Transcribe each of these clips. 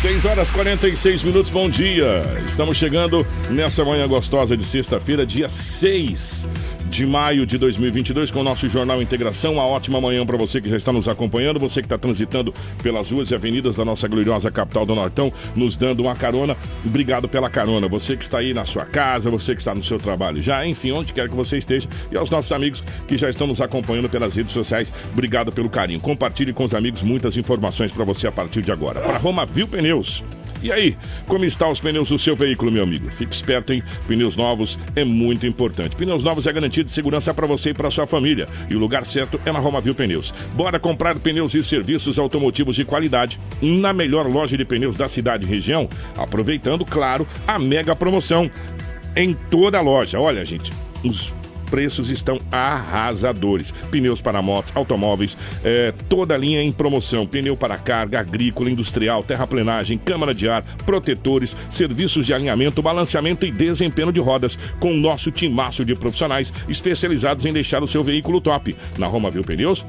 6 horas 46 minutos, bom dia. Estamos chegando nessa manhã gostosa de sexta-feira, dia 6 de maio de 2022 com o nosso Jornal Integração. Uma ótima manhã para você que já está nos acompanhando, você que está transitando pelas ruas e avenidas da nossa gloriosa capital do Nortão, nos dando uma carona. Obrigado pela carona. Você que está aí na sua casa, você que está no seu trabalho já, enfim, onde quer que você esteja. E aos nossos amigos que já estão nos acompanhando pelas redes sociais, obrigado pelo carinho. Compartilhe com os amigos muitas informações para você a partir de agora. Para Roma Viu Pneus. E aí, como estão os pneus do seu veículo, meu amigo? Fique esperto, hein? Pneus novos é muito importante. Pneus novos é garantia de segurança para você e para sua família. E o lugar certo é na Roma Viu Pneus. Bora comprar pneus e serviços automotivos de qualidade na melhor loja de pneus da cidade e região, aproveitando, claro, a mega promoção em toda a loja. Olha, gente, os preços estão arrasadores. Pneus para motos, automóveis, é, toda a linha em promoção. Pneu para carga, agrícola, industrial, terraplenagem, câmara de ar, protetores, serviços de alinhamento, balanceamento e desempenho de rodas. Com o nosso timaço de profissionais especializados em deixar o seu veículo top. Na Roma Viu Pneus,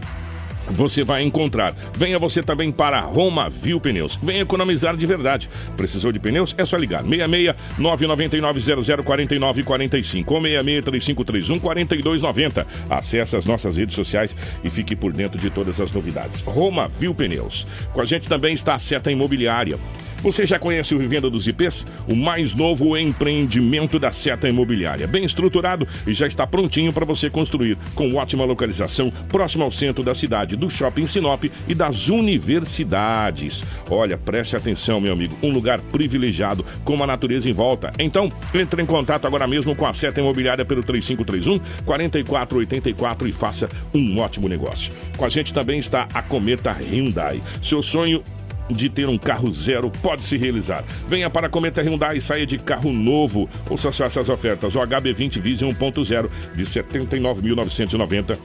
você vai encontrar. Venha você também para Roma Viu Pneus. Venha economizar de verdade. Precisou de pneus? É só ligar. 66 999 00 49 45 ou 66 3531 4290. Acesse as nossas redes sociais e fique por dentro de todas as novidades. Roma Viu Pneus. Com a gente também está a Seta Imobiliária. Você já conhece o Vivenda dos IPs? O mais novo empreendimento da Seta Imobiliária. Bem estruturado e já está prontinho para você construir, com ótima localização, próximo ao centro da cidade, do shopping Sinop e das universidades. Olha, preste atenção, meu amigo, um lugar privilegiado, com uma natureza em volta. Então, entre em contato agora mesmo com a Seta Imobiliária pelo 3531 4484 e faça um ótimo negócio. Com a gente também está a Cometa Hyundai. Seu sonho de ter um carro zero pode se realizar. Venha para a Cometa Hyundai e saia de carro novo. Ouça só essas ofertas. O HB20 Vision 1.0 de 79.990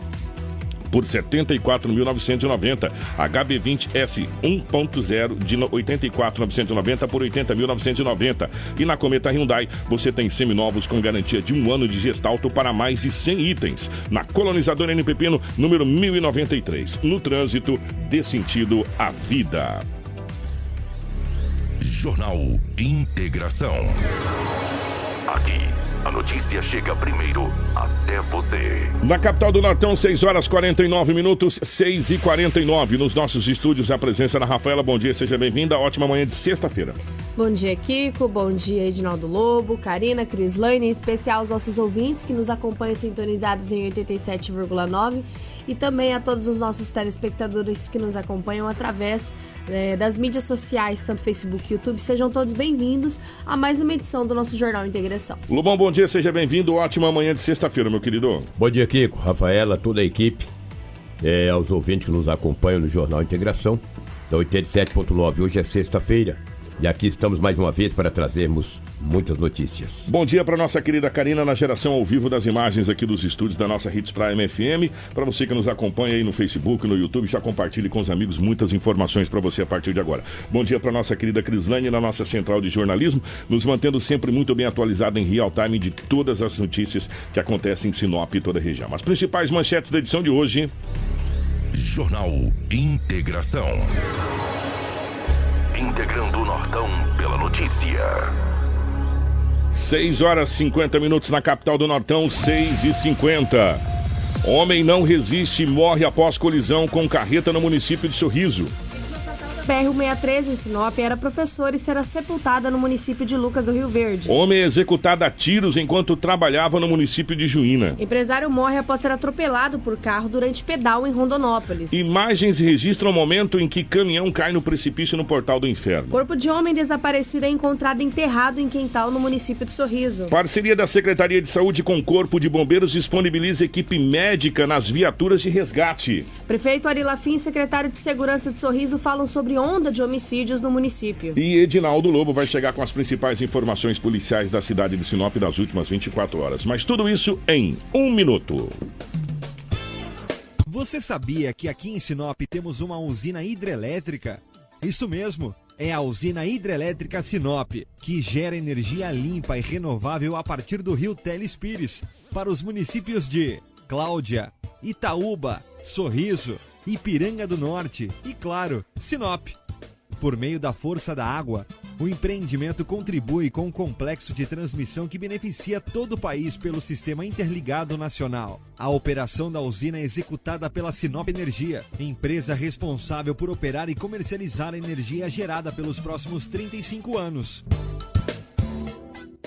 por 74.990. HB20S 1.0 de 84.990 por 80.990. E na Cometa Hyundai você tem seminovos com garantia de um ano de gestalto para mais de 100 itens. Na colonizadora N Pepino, número 1093. No trânsito, dê sentido à vida. Jornal Integração. Aqui, a notícia chega primeiro até você. Na capital do Nortão, 6 horas 49 minutos, 6 e 49 Nos nossos estúdios, a presença da Rafaela. Bom dia, seja bem-vinda. Ótima manhã de sexta-feira. Bom dia, Kiko. Bom dia, Edinaldo Lobo, Karina, Crislaine, em especial aos nossos ouvintes que nos acompanham sintonizados em 87,9 e também a todos os nossos telespectadores que nos acompanham através é, das mídias sociais, tanto Facebook e YouTube. Sejam todos bem-vindos a mais uma edição do nosso Jornal Integração. Lobão, bom dia, seja bem-vindo. Ótima manhã de sexta-feira, meu querido. Bom dia, Kiko, Rafaela, toda a equipe, é, aos ouvintes que nos acompanham no Jornal Integração, da 87.9. Hoje é sexta-feira, E aqui estamos mais uma vez para trazermos muitas notícias. Bom dia para nossa querida Karina na geração ao vivo das imagens aqui dos estúdios da nossa Hits Prime FM. Para você que nos acompanha aí no Facebook, no YouTube, já compartilhe com os amigos muitas informações para você a partir de agora. Bom dia para nossa querida Crislane na nossa central de jornalismo, nos mantendo sempre muito bem atualizado em real time de todas as notícias que acontecem em Sinop e toda a região. As principais manchetes da edição de hoje. Jornal Integração. Integrando o Nortão pela notícia. 6 horas 50 minutos na capital do Nortão, 6 e 50. Homem não resiste e morre após colisão com carreta no município de Sorriso. BR-163 em Sinop era professora e será sepultada no município de Lucas do Rio Verde. Homem é executado a tiros enquanto trabalhava no município de Juína. Empresário morre após ser atropelado por carro durante pedal em Rondonópolis. Imagens registram o momento em que caminhão cai no precipício no portal do inferno. Corpo de homem desaparecido é encontrado enterrado em Quental, no município de Sorriso. Parceria da Secretaria de Saúde com o Corpo de Bombeiros disponibiliza equipe médica nas viaturas de resgate. Prefeito Ari Lafim e secretário de Segurança de Sorriso falam sobre onda de homicídios no município. E Edinaldo Lobo vai chegar com as principais informações policiais da cidade de Sinop das últimas 24 horas. Mas tudo isso em um minuto. Você sabia que aqui em Sinop temos uma usina hidrelétrica? Isso mesmo, é a usina hidrelétrica Sinop, que gera energia limpa e renovável a partir do rio Telespires, para os municípios de Cláudia, Itaúba, Sorriso, Ipiranga do Norte e, claro, Sinop. Por meio da força da água, o empreendimento contribui com um complexo de transmissão que beneficia todo o país pelo Sistema Interligado Nacional. A operação da usina é executada pela Sinop Energia, empresa responsável por operar e comercializar a energia gerada pelos próximos 35 anos.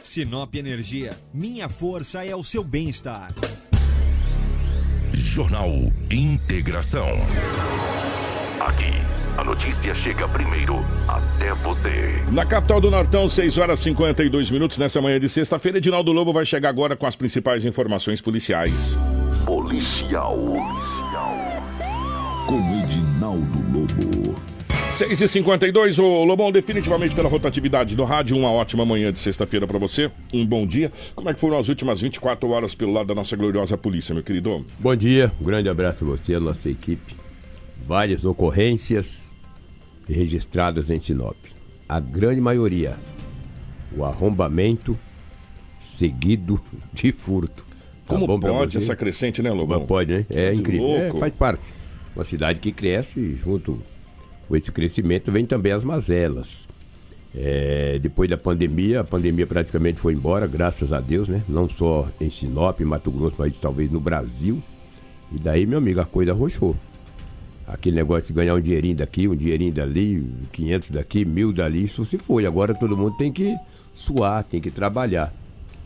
Sinop Energia, minha força é o seu bem-estar. Jornal Integração. Aqui, a notícia chega primeiro até você. Na capital do Nortão, 6 horas e 52 minutos nessa manhã de sexta-feira. Edinaldo Lobo vai chegar agora com as principais informações policiais. Policial. Com Edinaldo Lobo. 6 e 52 o Lobão, definitivamente pela rotatividade do rádio, uma ótima manhã de sexta-feira para você, um bom dia. Como é que foram as últimas 24 horas pelo lado da nossa gloriosa polícia, meu querido? Bom dia, um grande abraço a você, a nossa equipe. Várias ocorrências registradas em Sinop. A grande maioria, o arrombamento seguido de furto. Tá Como pode essa crescente, né, Lobão? Mas pode, né? É Que incrível. É, faz parte. Uma cidade que cresce junto com esse crescimento vem também as mazelas. É, depois da pandemia, a pandemia praticamente foi embora, graças a Deus, né? Não só em Sinop, Mato Grosso, mas talvez no Brasil. E daí, meu amigo, a coisa arrochou. Aquele negócio de ganhar um dinheirinho daqui, um dinheirinho dali, 500 daqui, mil dali, isso se foi. Agora todo mundo tem que suar, tem que trabalhar.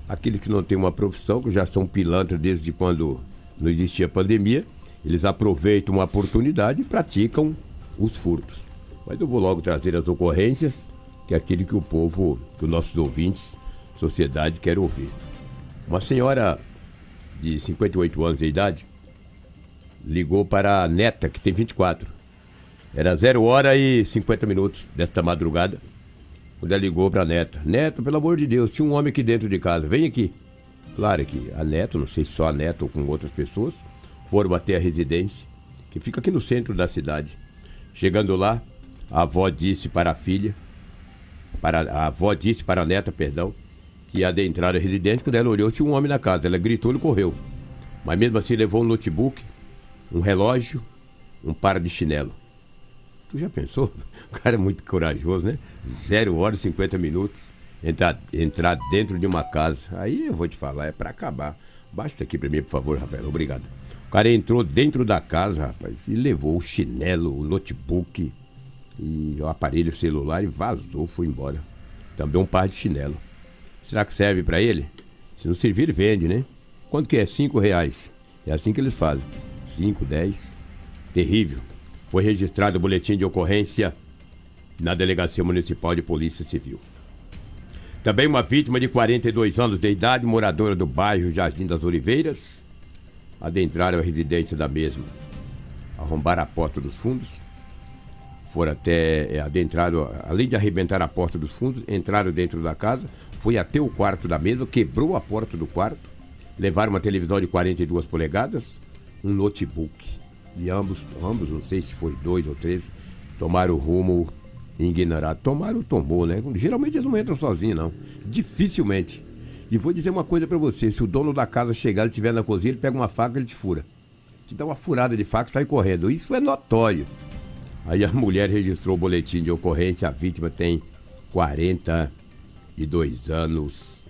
Aqueles que não têm uma profissão, que já são pilantras desde quando não existia pandemia, eles aproveitam uma oportunidade e praticam os furtos. Mas eu vou logo trazer as ocorrências, que é aquele que o povo, que os nossos ouvintes, sociedade, quer ouvir. Uma senhora de 58 anos de idade ligou para a neta, que tem 24. Era 0 hora e 50 minutos desta madrugada, quando ela ligou para a neta. Neta, pelo amor de Deus, tinha um homem aqui dentro de casa, vem aqui. Claro que a neta, não sei se só a neta ou com outras pessoas, foram até a residência, que fica aqui no centro da cidade. Chegando lá, a avó disse para a filha, para a avó disse para a neta, perdão, que adentrar a residência, quando ela olhou, tinha um homem na casa. Ela gritou e correu. Mas mesmo assim levou um notebook, um relógio, um par de chinelo. Tu já pensou? O cara é muito corajoso, né? Zero hora e 50 minutos. Entrar, entrar dentro de uma casa. Aí eu vou te falar, é pra acabar. Isso aqui pra mim, por favor, Rafael. Obrigado. O cara entrou dentro da casa, rapaz, e levou o chinelo, o notebook e o aparelho celular e vazou, foi embora. Também um par de chinelo. Será que serve pra ele? Se não servir, vende, né? Quanto que é? Cinco reais. É assim que eles fazem. Cinco, dez. Terrível. Foi registrado o boletim de ocorrência na Delegacia Municipal de Polícia Civil. Também uma vítima de 42 anos de idade, moradora do bairro Jardim das Oliveiras, adentraram a residência da mesma. Arrombaram a porta dos fundos, foram até é, adentraram, além de arrebentar a porta dos fundos, entraram dentro da casa, foi até o quarto da mesma, quebrou a porta do quarto, levaram uma televisão de 42 polegadas, um notebook. E ambos, ambos, não sei se foi dois ou três, tomaram o rumo ignorado. Tomaram o tombou, né? Geralmente eles não entram sozinhos, não. Dificilmente. E vou dizer uma coisa para você: se o dono da casa chegar, ele estiver na cozinha, ele pega uma faca e ele te fura. Te dá uma furada de faca e sai correndo. Isso é notório. Aí a mulher registrou o boletim de ocorrência. A vítima tem 42 anos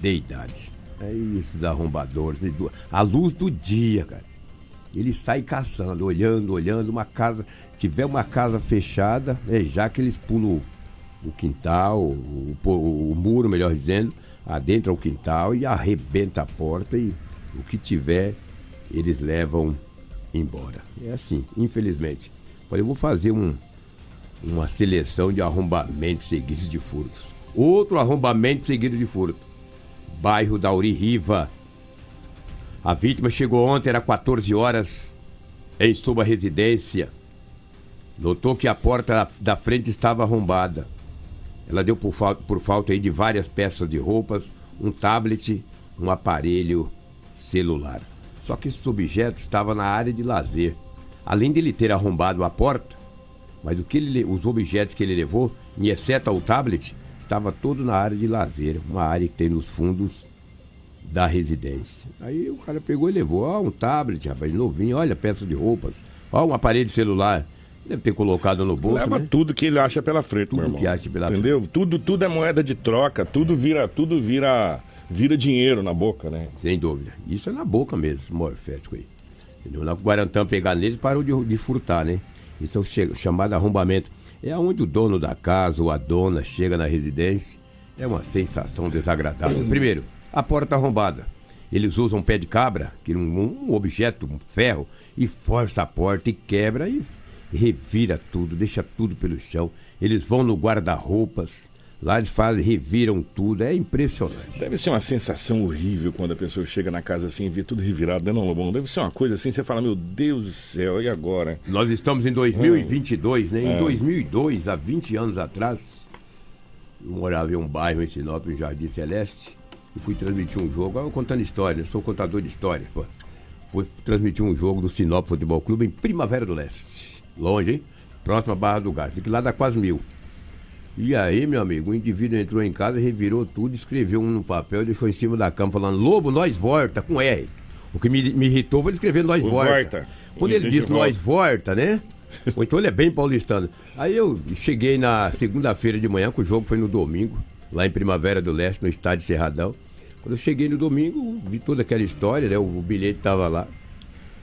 de idade. Aí esses arrombadores, a luz do dia, cara. Ele sai caçando, olhando, olhando uma casa. Tiver uma casa fechada, é já que eles pulam o quintal, o, o, o muro, melhor dizendo, adentra o quintal e arrebenta a porta e o que tiver eles levam embora. É assim, infelizmente. Falei, vou fazer um, uma seleção de arrombamentos seguidos de furtos. Outro arrombamento seguido de furto. Bairro da Riva. A vítima chegou ontem, era 14 horas, em sua residência. Notou que a porta da frente estava arrombada. Ela deu por, falta, por falta aí de várias peças de roupas, um tablet, um aparelho celular. Só que esses objetos estavam na área de lazer. Além de ele ter arrombado a porta, mas o que ele, os objetos que ele levou, exceto o tablet, estava todo na área de lazer, uma área que tem nos fundos da residência. Aí o cara pegou e levou, ó, um tablet, rapaz, novinho, olha, peça de roupas, ó, um aparelho celular. Deve ter colocado no bolso. Leva né? tudo que ele acha pela frente, tudo meu irmão. que acha pela Entendeu? Frente. Tudo, tudo é moeda de troca, tudo vira, tudo vira, vira dinheiro na boca, né? Sem dúvida. Isso é na boca mesmo, morfético aí. Entendeu? Na Guarantã pegar neles parou de, de furtar, né? Isso é o chamado arrombamento. É onde o dono da casa ou a dona chega na residência. É uma sensação desagradável. Primeiro, a porta arrombada. Eles usam um pé de cabra, que é um, um objeto, um ferro, e força a porta e quebra e revira tudo, deixa tudo pelo chão. Eles vão no guarda-roupas, lá eles fazem, reviram tudo, é impressionante. Deve ser uma sensação horrível quando a pessoa chega na casa assim e vê tudo revirado, né, não, Lobão? Deve ser uma coisa assim, você fala, meu Deus do céu, e agora? Nós estamos em 2022, né? Em é. 2002, há 20 anos atrás, eu morava em um bairro em Sinop, em Jardim Celeste, e fui transmitir um jogo, eu contando história, eu sou contador de história, pô. Fui transmitir um jogo do Sinop Futebol Clube em Primavera do Leste Longe, hein? Próxima Barra do Gás. que lá dá quase mil. E aí, meu amigo, o indivíduo entrou em casa, revirou tudo, escreveu um no papel e deixou em cima da cama falando Lobo, nós volta, com R. O que me, me irritou foi ele escrever nós volta. volta. Quando ele diz nós volta, né? Ou então ele é bem paulistano. Aí eu cheguei na segunda-feira de manhã, que o jogo foi no domingo, lá em Primavera do Leste, no estádio Serradão. Quando eu cheguei no domingo, vi toda aquela história, né? O bilhete estava lá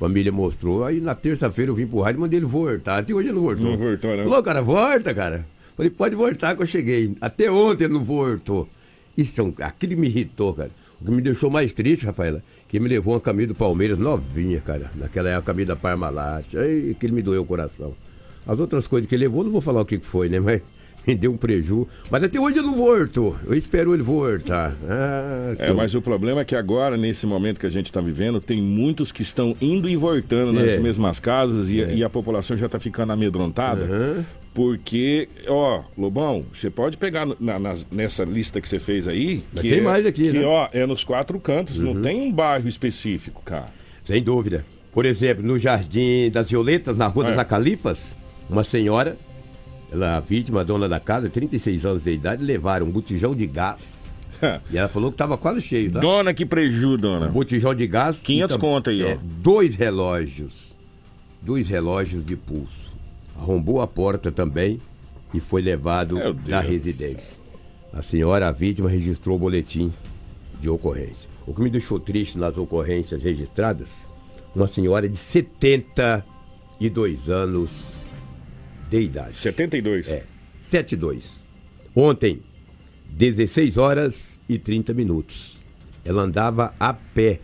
família mostrou. Aí na terça-feira eu vim pro rádio e mandei ele voltar. Até hoje ele não voltou. Não voltou, não. Falou, cara, volta, cara. Falei, pode voltar que eu cheguei. Até ontem ele não voltou. Isso é um... aquilo me irritou, cara. O que me deixou mais triste, Rafaela, que me levou uma camisa do Palmeiras novinha, cara. Naquela época, a camisa da Parmalat. Aí aquilo me doeu o coração. As outras coisas que ele levou, não vou falar o que foi, né? Mas me deu um preju. Mas até hoje ele não voltou. Eu espero ele voltar. Ah, é, mas o problema é que agora, nesse momento que a gente está vivendo, tem muitos que estão indo e voltando é. nas mesmas casas e, é. e, a população já está ficando amedrontada. Uhum. Porque, ó, Lobão, você pode pegar na, na, nessa lista que você fez aí. Mas que tem é, mais aqui, que, né? ó, é nos quatro cantos, uhum. não tem um bairro específico, cara. Sem dúvida. Por exemplo, no Jardim das Violetas, na Rua é. das Acalifas, uma senhora ela, a vítima, a dona da casa, 36 anos de idade, levaram um botijão de gás. e ela falou que estava quase cheio, tá? Dona, que prejuízo, dona. Um botijão de gás. 500 conto aí, é, ó. Dois relógios. Dois relógios de pulso. Arrombou a porta também e foi levado da residência. A senhora, a vítima, registrou o boletim de ocorrência. O que me deixou triste nas ocorrências registradas, uma senhora de 72 anos de idade. 72? É. 72. Ontem, 16 horas e 30 minutos. Ela andava a pé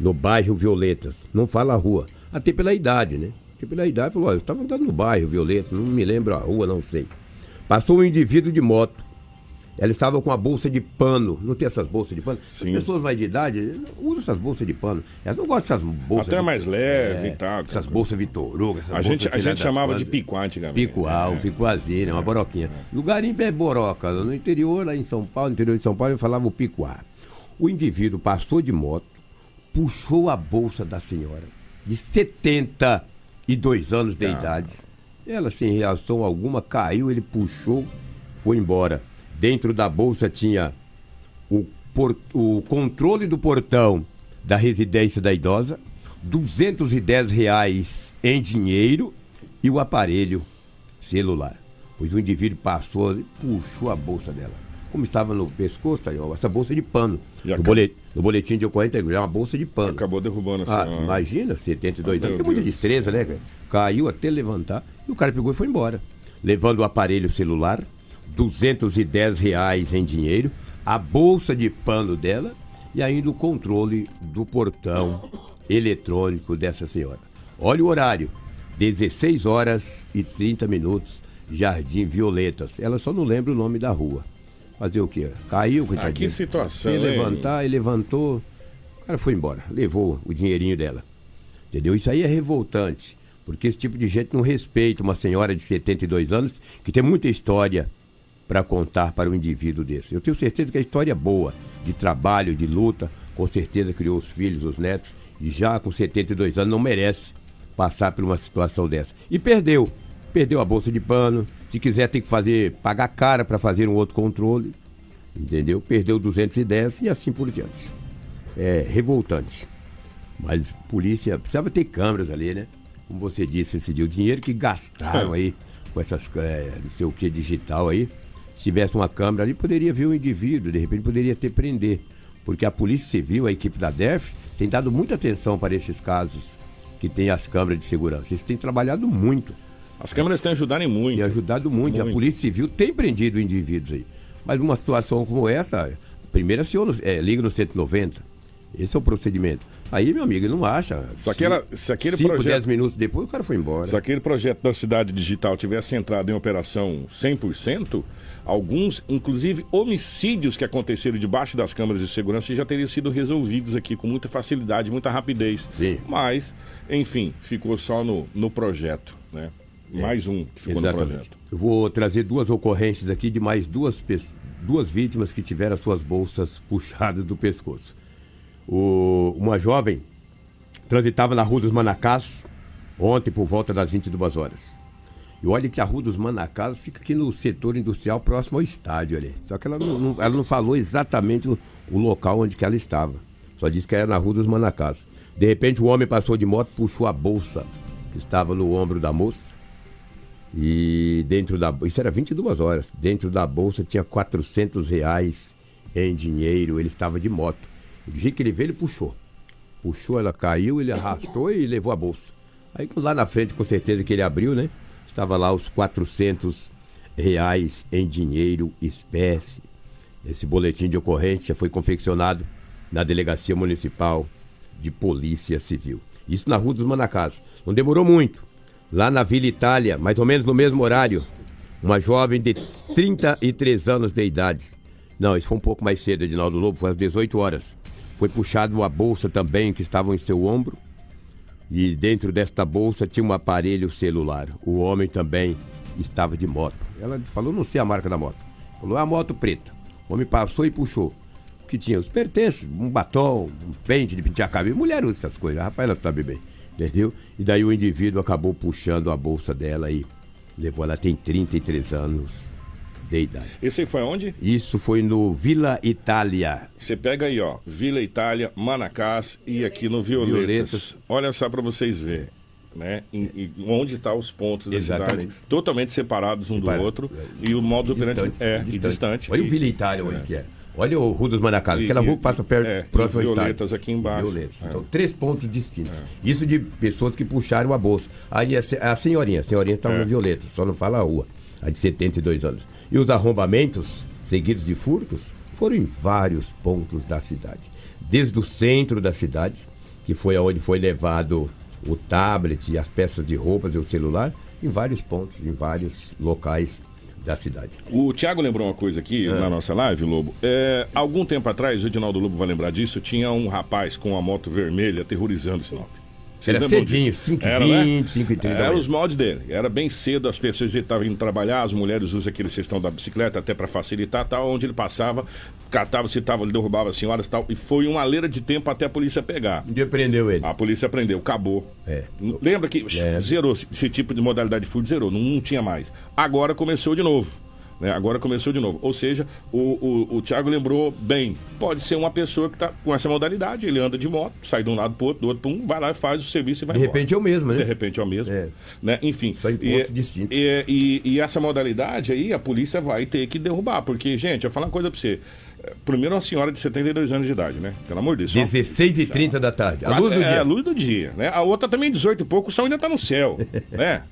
no bairro Violetas. Não fala a rua. Até pela idade, né? Até pela idade, falou: eu estava andando no bairro Violetas, não me lembro a rua, não sei. Passou um indivíduo de moto. Ela estava com a bolsa de pano. Não tem essas bolsas de pano? Sim. As pessoas mais de idade usam essas bolsas de pano. Elas não gostam dessas bolsas. Até de- mais leve e tal. Essas bolsas Vitoruga, essas A bolsas gente, a gente chamava de picuá antigamente. Picual, É. picuazinha, uma boroquinha. No garimpo é boroca. No interior, lá em São Paulo, no interior de São Paulo, eu falava o picuá. O indivíduo passou de moto, puxou a bolsa da senhora, de 72 anos de idade. Ela, sem reação alguma, caiu, ele puxou, foi embora. Dentro da bolsa tinha o, por- o controle do portão da residência da idosa, 210 reais em dinheiro e o aparelho celular. Pois o indivíduo passou e puxou a bolsa dela. Como estava no pescoço, aí, ó, essa bolsa de pano. No, acabou- boletim, no boletim de ocorrência é uma bolsa de pano. Acabou derrubando a Ah, imagina, 72 Ah, anos, tem muita destreza, né, cara? Caiu até levantar e o cara pegou e foi embora. Levando o aparelho celular, 210 reais em dinheiro, a bolsa de pano dela e ainda o controle do portão eletrônico dessa senhora. Olha o horário, 16 horas e 30 minutos, Jardim Violetas. Ela só não lembra o nome da rua. Fazer o quê? Caiu, coitadinho. que situação, hein? levantar, e levantou. O cara foi embora, levou o dinheirinho dela. Entendeu? Isso aí é revoltante, porque esse tipo de gente não respeita uma senhora de 72 anos que tem muita história para contar para um indivíduo desse. Eu tenho certeza que a história é boa, de trabalho, de luta, com certeza criou os filhos, os netos, e já com 72 anos não merece passar por uma situação dessa. E perdeu. Perdeu a bolsa de pano. Se quiser, tem que fazer, pagar cara para fazer um outro controle. Entendeu? Perdeu 210 e assim por diante. É revoltante. Mas polícia precisava ter câmeras ali, né? Como você disse esse dia, o dinheiro que gastaram aí com essas, é, não sei o que, digital aí. Se tivesse uma câmera ali, poderia ver o indivíduo, de repente poderia ter prender. Porque a Polícia Civil, a equipe da DEF, tem dado muita atenção para esses casos que tem as câmeras de segurança. Eles têm trabalhado muito As câmeras têm ajudado muito. e ajudado muito. E A Muito. Polícia Civil tem prendido indivíduos aí. Mas numa situação como essa, primeiro aciona, é, liga no 190. Esse é o procedimento. Aí, meu amigo, ele não acha. Se aquela- se aquele 5, projeto- 10 minutos depois, o cara foi embora. Se aquele projeto da cidade digital tivesse entrado em operação 100%, alguns, inclusive homicídios que aconteceram debaixo das câmeras de segurança já teriam sido resolvidos aqui com muita facilidade, muita rapidez. Sim. Mas, enfim, ficou só no, no projeto, né? Mais um que ficou no Exatamente. projeto. Eu vou trazer duas ocorrências aqui de mais duas, duas vítimas que tiveram as suas bolsas puxadas do pescoço. O- uma jovem transitava na Rua dos Manacás ontem por volta das 22 horas. E olha que a Rua dos Manacás fica aqui no setor industrial próximo ao estádio ali. Só que ela não, não- ela não falou exatamente o, o local onde que ela estava. Só disse que era na Rua dos Manacás. De repente o homem passou de moto, puxou a bolsa que estava no ombro da moça e dentro da isso era 22 horas. Dentro da bolsa tinha 400 reais em dinheiro. Ele estava de moto. Do jeito que ele veio, ele puxou. Puxou, ela caiu, ele arrastou e levou a bolsa. Aí lá na frente, com certeza que ele abriu, né? Estava lá os 400 reais em dinheiro espécie. Esse boletim de ocorrência foi confeccionado na Delegacia Municipal de Polícia Civil. Isso na Rua dos Manacás. Não demorou muito. Lá na Vila Itália, mais ou menos no mesmo horário, uma jovem de 33 anos de idade. Não, isso foi um pouco mais cedo, Edinaldo Lobo, foi às 18 horas. Foi puxado uma bolsa também que estava em seu ombro. E dentro desta bolsa tinha um aparelho celular. O homem também estava de moto. Ela falou, não sei a marca da moto. Falou, é a moto preta. O homem passou e puxou. O que tinha? Os pertences, um batom, um pente de pentear cabelo. Mulher usa essas coisas, a Rafaela sabe bem. Entendeu? E daí o indivíduo acabou puxando a bolsa dela e levou. Ela tem 33 anos de idade. Esse aí foi onde? Isso foi no Vila Itália. Você pega aí, ó, Vila Itália, Manacás e aqui no Violetas. Violetas. Olha só para vocês verem, né? Em- em- onde estão os pontos da Exatamente. cidade, totalmente separados um Separa- do outro e o modo operante é e distante. Olha o E- Vila Itália onde que é. Olha o Rua dos Manacás, E- aquela e- rua que passa perto, é, próximo e. Violetas aqui embaixo. Violetas. É. Então, três pontos distintos. Isso de pessoas que puxaram a bolsa. Aí a, a senhorinha, a senhorinha estava É. no Violeta, só não fala a rua, a de 72 anos. E os arrombamentos, seguidos de furtos, foram em vários pontos da cidade. Desde o centro da cidade, que foi aonde foi levado o tablet e as peças de roupas e o celular, em vários pontos, em vários locais da cidade. O Thiago lembrou uma coisa aqui na nossa live, Lobo. É, algum tempo atrás, o Edinaldo Lobo vai lembrar disso, tinha um rapaz com uma moto vermelha aterrorizando Sinop. Vocês Era cedinho, disso? 5h20, Era, né? 5h30 da Era manhã. os moldes dele. Era bem cedo, as pessoas estavam indo trabalhar, as mulheres usam aquele cestão da bicicleta até para facilitar, tal, onde ele passava, catava, se tava, derrubava as senhoras e tal. E foi uma leira de tempo até a polícia pegar. Dia prendeu ele. A polícia prendeu, acabou. É. Lembra que É. zerou esse tipo de modalidade de furto, zerou, não, não tinha mais. Agora começou de novo. Né? Agora começou de novo. Ou seja, o, o, o Thiago lembrou bem. Pode ser uma pessoa que está com essa modalidade, ele anda de moto, sai de um lado pro outro, do outro pro um, vai lá e faz o serviço e vai De embora. repente é o mesmo, né? De repente é o mesmo. É. Né? Enfim. Só em e, pontos distintos. E, e- e essa modalidade aí, a polícia vai ter que derrubar. Porque, gente, eu vou falar uma coisa pra você. É, Primeiro, uma senhora de 72 anos de idade, né? Pelo amor de Deus. só- 16h30 da tarde. A luz do é, dia. a luz do dia, né? A outra também 18 e pouco, o sol ainda tá no céu, né?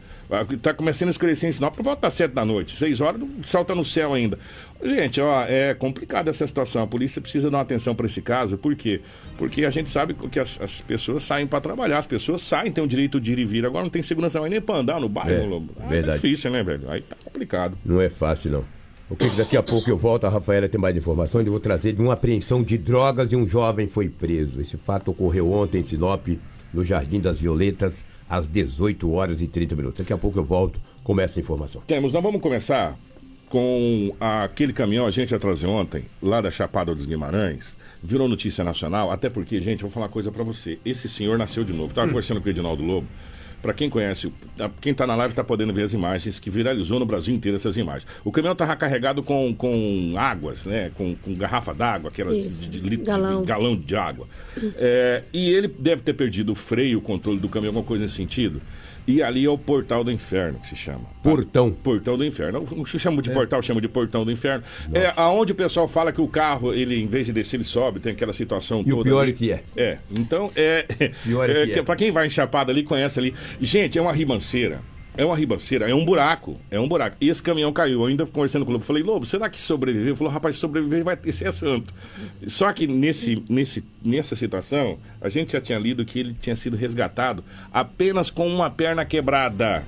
Tá começando a escurecer em Sinop por volta das 7 da noite. 6 horas, o sol tá no céu ainda. Gente, ó, é complicada essa situação. A polícia precisa dar uma atenção para esse caso. Por quê? Porque a gente sabe que as, as pessoas saem para trabalhar, as pessoas saem, têm o direito de ir e vir. Agora não tem segurança mais nem para andar no bairro, É, Lobo. Ah, verdade. É difícil, né, velho? Aí tá complicado. Não é fácil, não. Ok, daqui a pouco eu volto, a Rafaela tem mais informações. Eu vou trazer de uma apreensão de drogas e um jovem foi preso. Esse fato ocorreu ontem em Sinop, no Jardim das Violetas, às 18 horas e 30 minutos. Daqui a pouco eu volto com essa informação. Temos, nós vamos começar com aquele caminhão, a gente ia trazer ontem, lá da Chapada dos Guimarães, virou notícia nacional, até porque, gente, eu vou falar uma coisa pra você. Esse senhor nasceu de novo. Tava conversando com o Edinaldo Lobo. Pra quem conhece, o- a- quem tá na live tá podendo ver as imagens, que viralizou no Brasil inteiro essas imagens. O caminhão tava carregado com, com águas, né? Com, com garrafa d'água, aquelas Isso, de, de litro- galão. de galão de água. É, e ele deve ter perdido o freio, o controle do caminhão, alguma coisa nesse sentido. E ali é o portal do inferno que se chama. Portão. Portão do inferno. Não se chama de portal, chama de portão do inferno. É aonde o pessoal fala que o carro, ele, em vez de descer, ele sobe, tem aquela situação E o toda. pior ali. é que é. É. Então, é. Pior é que é. Pra quem vai em Chapada ali, conhece ali. Gente, é uma ribanceira. É uma ribanceira, é um buraco. É um buraco. E esse caminhão caiu. Eu ainda conversando com o Lobo. Falei, Lobo, será que sobreviveu? Ele falou, rapaz, sobreviver vai ter ser santo. Só que nesse, nesse, nessa situação, a gente já tinha lido que ele tinha sido resgatado apenas com uma perna quebrada.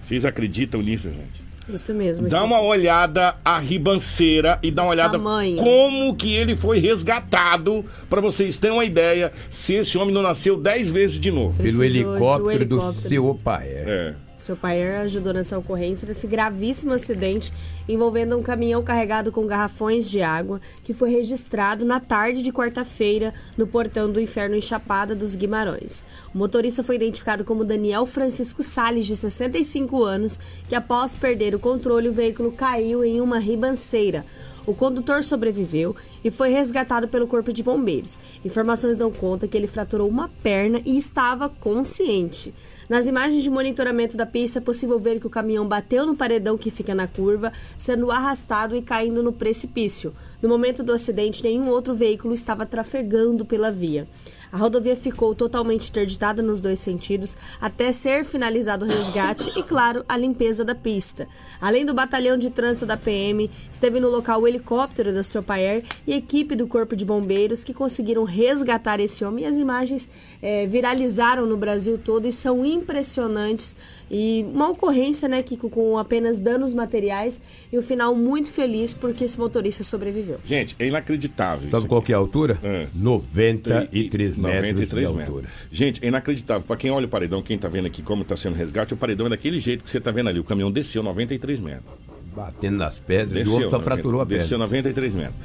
Vocês acreditam nisso, gente? Isso mesmo. Dá Gil. uma olhada a ribanceira e dá uma olhada Tamanho. como que ele foi resgatado, pra vocês terem uma ideia se esse homem não nasceu dez vezes de novo. Pelo um helicóptero do helicóptero. seu pai. É. É. Seu pai ajudou nessa ocorrência desse gravíssimo acidente envolvendo um caminhão carregado com garrafões de água que foi registrado na tarde de quarta-feira no portão do inferno em Chapada dos Guimarães. O motorista foi identificado como Daniel Francisco Salles, de 65 anos, que após perder o controle, o veículo caiu em uma ribanceira. O condutor sobreviveu e foi resgatado pelo Corpo de Bombeiros. Informações dão conta que ele fraturou uma perna e estava consciente. Nas imagens de monitoramento da pista é possível ver que o caminhão bateu no paredão que fica na curva, sendo arrastado e caindo no precipício. No momento do acidente, nenhum outro veículo estava trafegando pela via. A rodovia ficou totalmente interditada nos dois sentidos até ser finalizado o resgate e, claro, a limpeza da pista. Além do batalhão de trânsito da PM, esteve no local o helicóptero da Sopaer e equipe do Corpo de Bombeiros que conseguiram resgatar esse homem. E as imagens eh, viralizaram no Brasil todo e são impressionantes. E uma ocorrência, né, que com apenas danos materiais e o final muito feliz porque esse motorista sobreviveu. Gente, é inacreditável. Sabe qual que é a altura? É. 93 metros 93 de metros. altura. Gente, é inacreditável. Pra quem olha o paredão, quem tá vendo aqui como tá sendo o resgate, o paredão é daquele jeito que você tá vendo ali. O caminhão desceu 93 metros. Batendo nas pedras e o Desceu, outro só 90, fraturou a Desceu perna. 93 metros.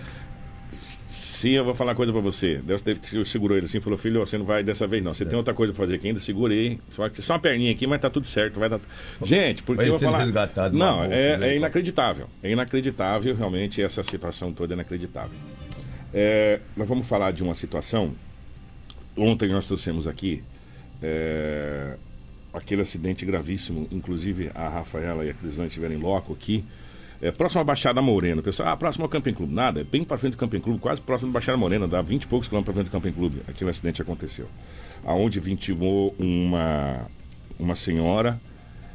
Eu vou falar uma coisa pra você, Deus teve que segurou ele assim e falou: Filho, você não vai dessa vez não. Você tem outra coisa pra fazer aqui ainda, segurei. Só, só uma perninha aqui, mas tá tudo certo. Vai dar... Gente, porque Vai eu vou falar. Não, é, né? é inacreditável. É inacreditável, realmente, essa situação toda é inacreditável. É, nós vamos falar de uma situação. Ontem nós trouxemos aqui é, aquele acidente gravíssimo, inclusive a Rafaela e a Crislane estiveram em loco aqui. É, próximo à Baixada Morena. Pessoal, ah, próximo ao Camping Clube. Nada, é bem para frente do Camping Clube, quase próximo da Baixada Morena, dá 20 e poucos quilômetros para frente do Camping Clube. Aquele acidente aconteceu. Aonde vitimou uma, uma senhora.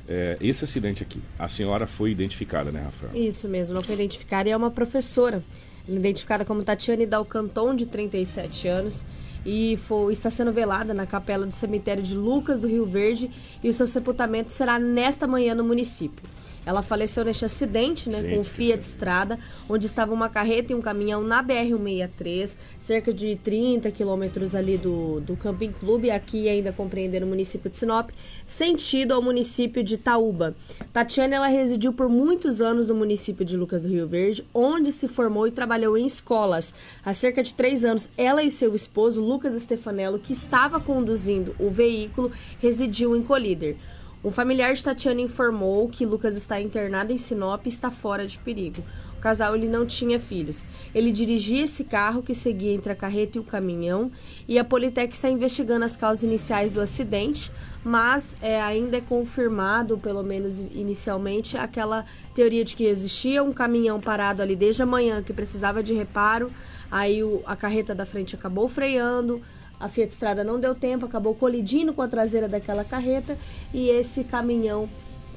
É, esse acidente aqui, a senhora foi identificada, né, Rafael? Isso mesmo, não foi identificada e é uma professora. É identificada como Tatiane Dalcanton, de 37 anos, e foi, está sendo velada na capela do cemitério de Lucas do Rio Verde e o seu sepultamento será nesta manhã no município. Ela faleceu neste acidente, né, Gente, com o que Fiat. Estrada, onde estava uma carreta e um caminhão na BR-163, cerca de 30 quilômetros ali do, do Camping Clube, aqui ainda compreendendo o município de Sinop, sentido ao município de Taúba. Tatiana, ela residiu por muitos anos no município de Lucas do Rio Verde, onde se formou e trabalhou em escolas. Há cerca de três anos, ela e seu esposo, Lucas Stefanello, que estava conduzindo o veículo, residiu em Colíder. Um familiar de Tatiana informou que Lucas está internado em Sinop e está fora de perigo. O casal ele não tinha filhos. Ele dirigia esse carro que seguia entre a carreta e o caminhão e a Politec está investigando as causas iniciais do acidente, mas é, ainda é confirmado, pelo menos inicialmente, aquela teoria de que existia um caminhão parado ali desde a manhã que precisava de reparo, aí o- a carreta da frente acabou freando, a Fiat Estrada não deu tempo, acabou colidindo com a traseira daquela carreta e esse caminhão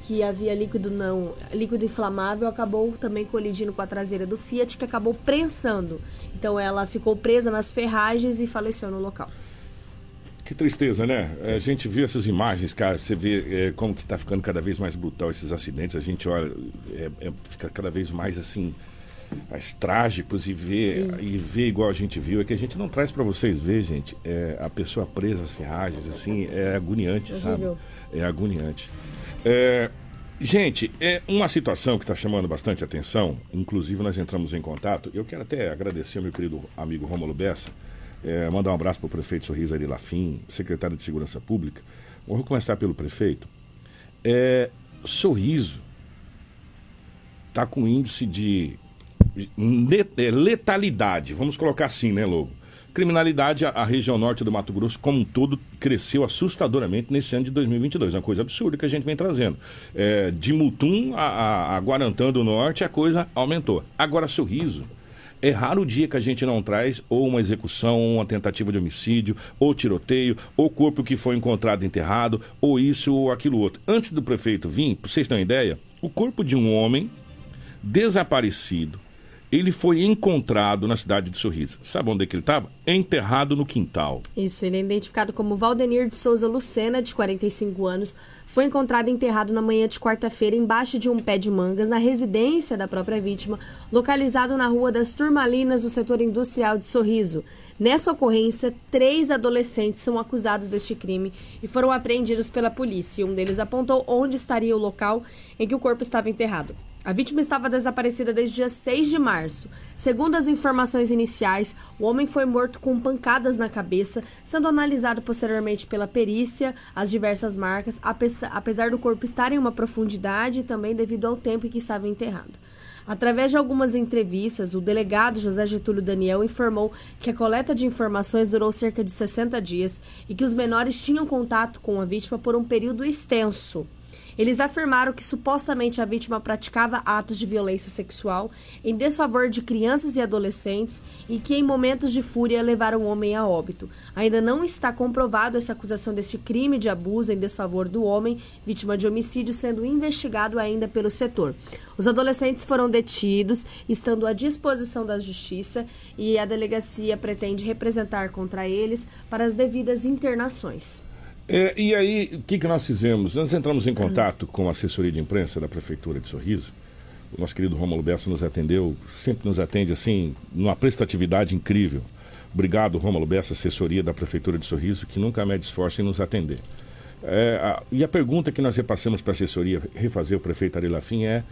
que havia líquido não líquido inflamável acabou também colidindo com a traseira do Fiat que acabou prensando. Então ela ficou presa nas ferragens e faleceu no local. Que tristeza, né? A gente vê essas imagens, cara, você vê é, como que tá ficando cada vez mais brutal esses acidentes. A gente olha, é, é, fica cada vez mais assim, mais trágicos e vê, e vê igual a gente viu. É que a gente não traz para vocês ver, gente, é, a pessoa presa às ferragens, assim, é agoniante, sabe? É agoniante. É, gente, é uma situação que está chamando bastante atenção. Inclusive, nós entramos em contato. Eu quero até agradecer ao meu querido amigo Rômulo Bessa. É, mandar um abraço para o prefeito Sorriso Ari Lafim, secretário de Segurança Pública. Vou começar pelo prefeito. É, Sorriso está com índice de letalidade, vamos colocar assim, né, Lobo? Criminalidade, a, região norte do Mato Grosso como um todo cresceu assustadoramente nesse ano de 2022. É uma coisa absurda que a gente vem trazendo. É, de Mutum a, a, a Guarantã do Norte, a coisa aumentou. Agora, Sorriso, é raro o dia que a gente não traz ou uma execução, ou uma tentativa de homicídio, ou tiroteio, ou corpo que foi encontrado enterrado, ou isso ou aquilo outro. Antes do prefeito vir, para vocês terem uma ideia, o corpo de um homem desaparecido, ele foi encontrado na cidade de Sorriso. Sabe onde é que ele estava? Enterrado no quintal. Isso, ele é identificado como Valdenir de Souza Lucena, de 45 anos, foi encontrado enterrado na manhã de quarta-feira embaixo de um pé de mangas na residência da própria vítima, localizado na Rua das Turmalinas, no setor industrial de Sorriso. Nessa ocorrência, três adolescentes são acusados deste crime e foram apreendidos pela polícia. Um deles apontou onde estaria o local em que o corpo estava enterrado. A vítima estava desaparecida desde dia 6 de março. Segundo as informações iniciais, o homem foi morto com pancadas na cabeça, sendo analisado posteriormente pela perícia as diversas marcas, ape- apesar do corpo estar em uma profundidade e também devido ao tempo em que estava enterrado. Através de algumas entrevistas, o delegado José Getúlio Daniel informou que a coleta de informações durou cerca de 60 dias e que os menores tinham contato com a vítima por um período extenso. Eles afirmaram que supostamente a vítima praticava atos de violência sexual em desfavor de crianças e adolescentes e que em momentos de fúria levaram o homem a óbito. Ainda não está comprovado essa acusação deste crime de abuso em desfavor do homem, vítima de homicídio, sendo investigado ainda pelo setor. Os adolescentes foram detidos, estando à disposição da justiça e a delegacia pretende representar contra eles para as devidas internações. É, e aí, o que, que nós fizemos? Nós entramos em contato com a assessoria de imprensa da Prefeitura de Sorriso. O nosso querido Rômulo Bessa nos atendeu, sempre nos atende assim, numa prestatividade incrível. Obrigado, Rômulo Bessa, assessoria da Prefeitura de Sorriso, que nunca mede esforço em nos atender. É, a- e a pergunta que nós repassamos para a assessoria refazer o prefeito Ari Lafim é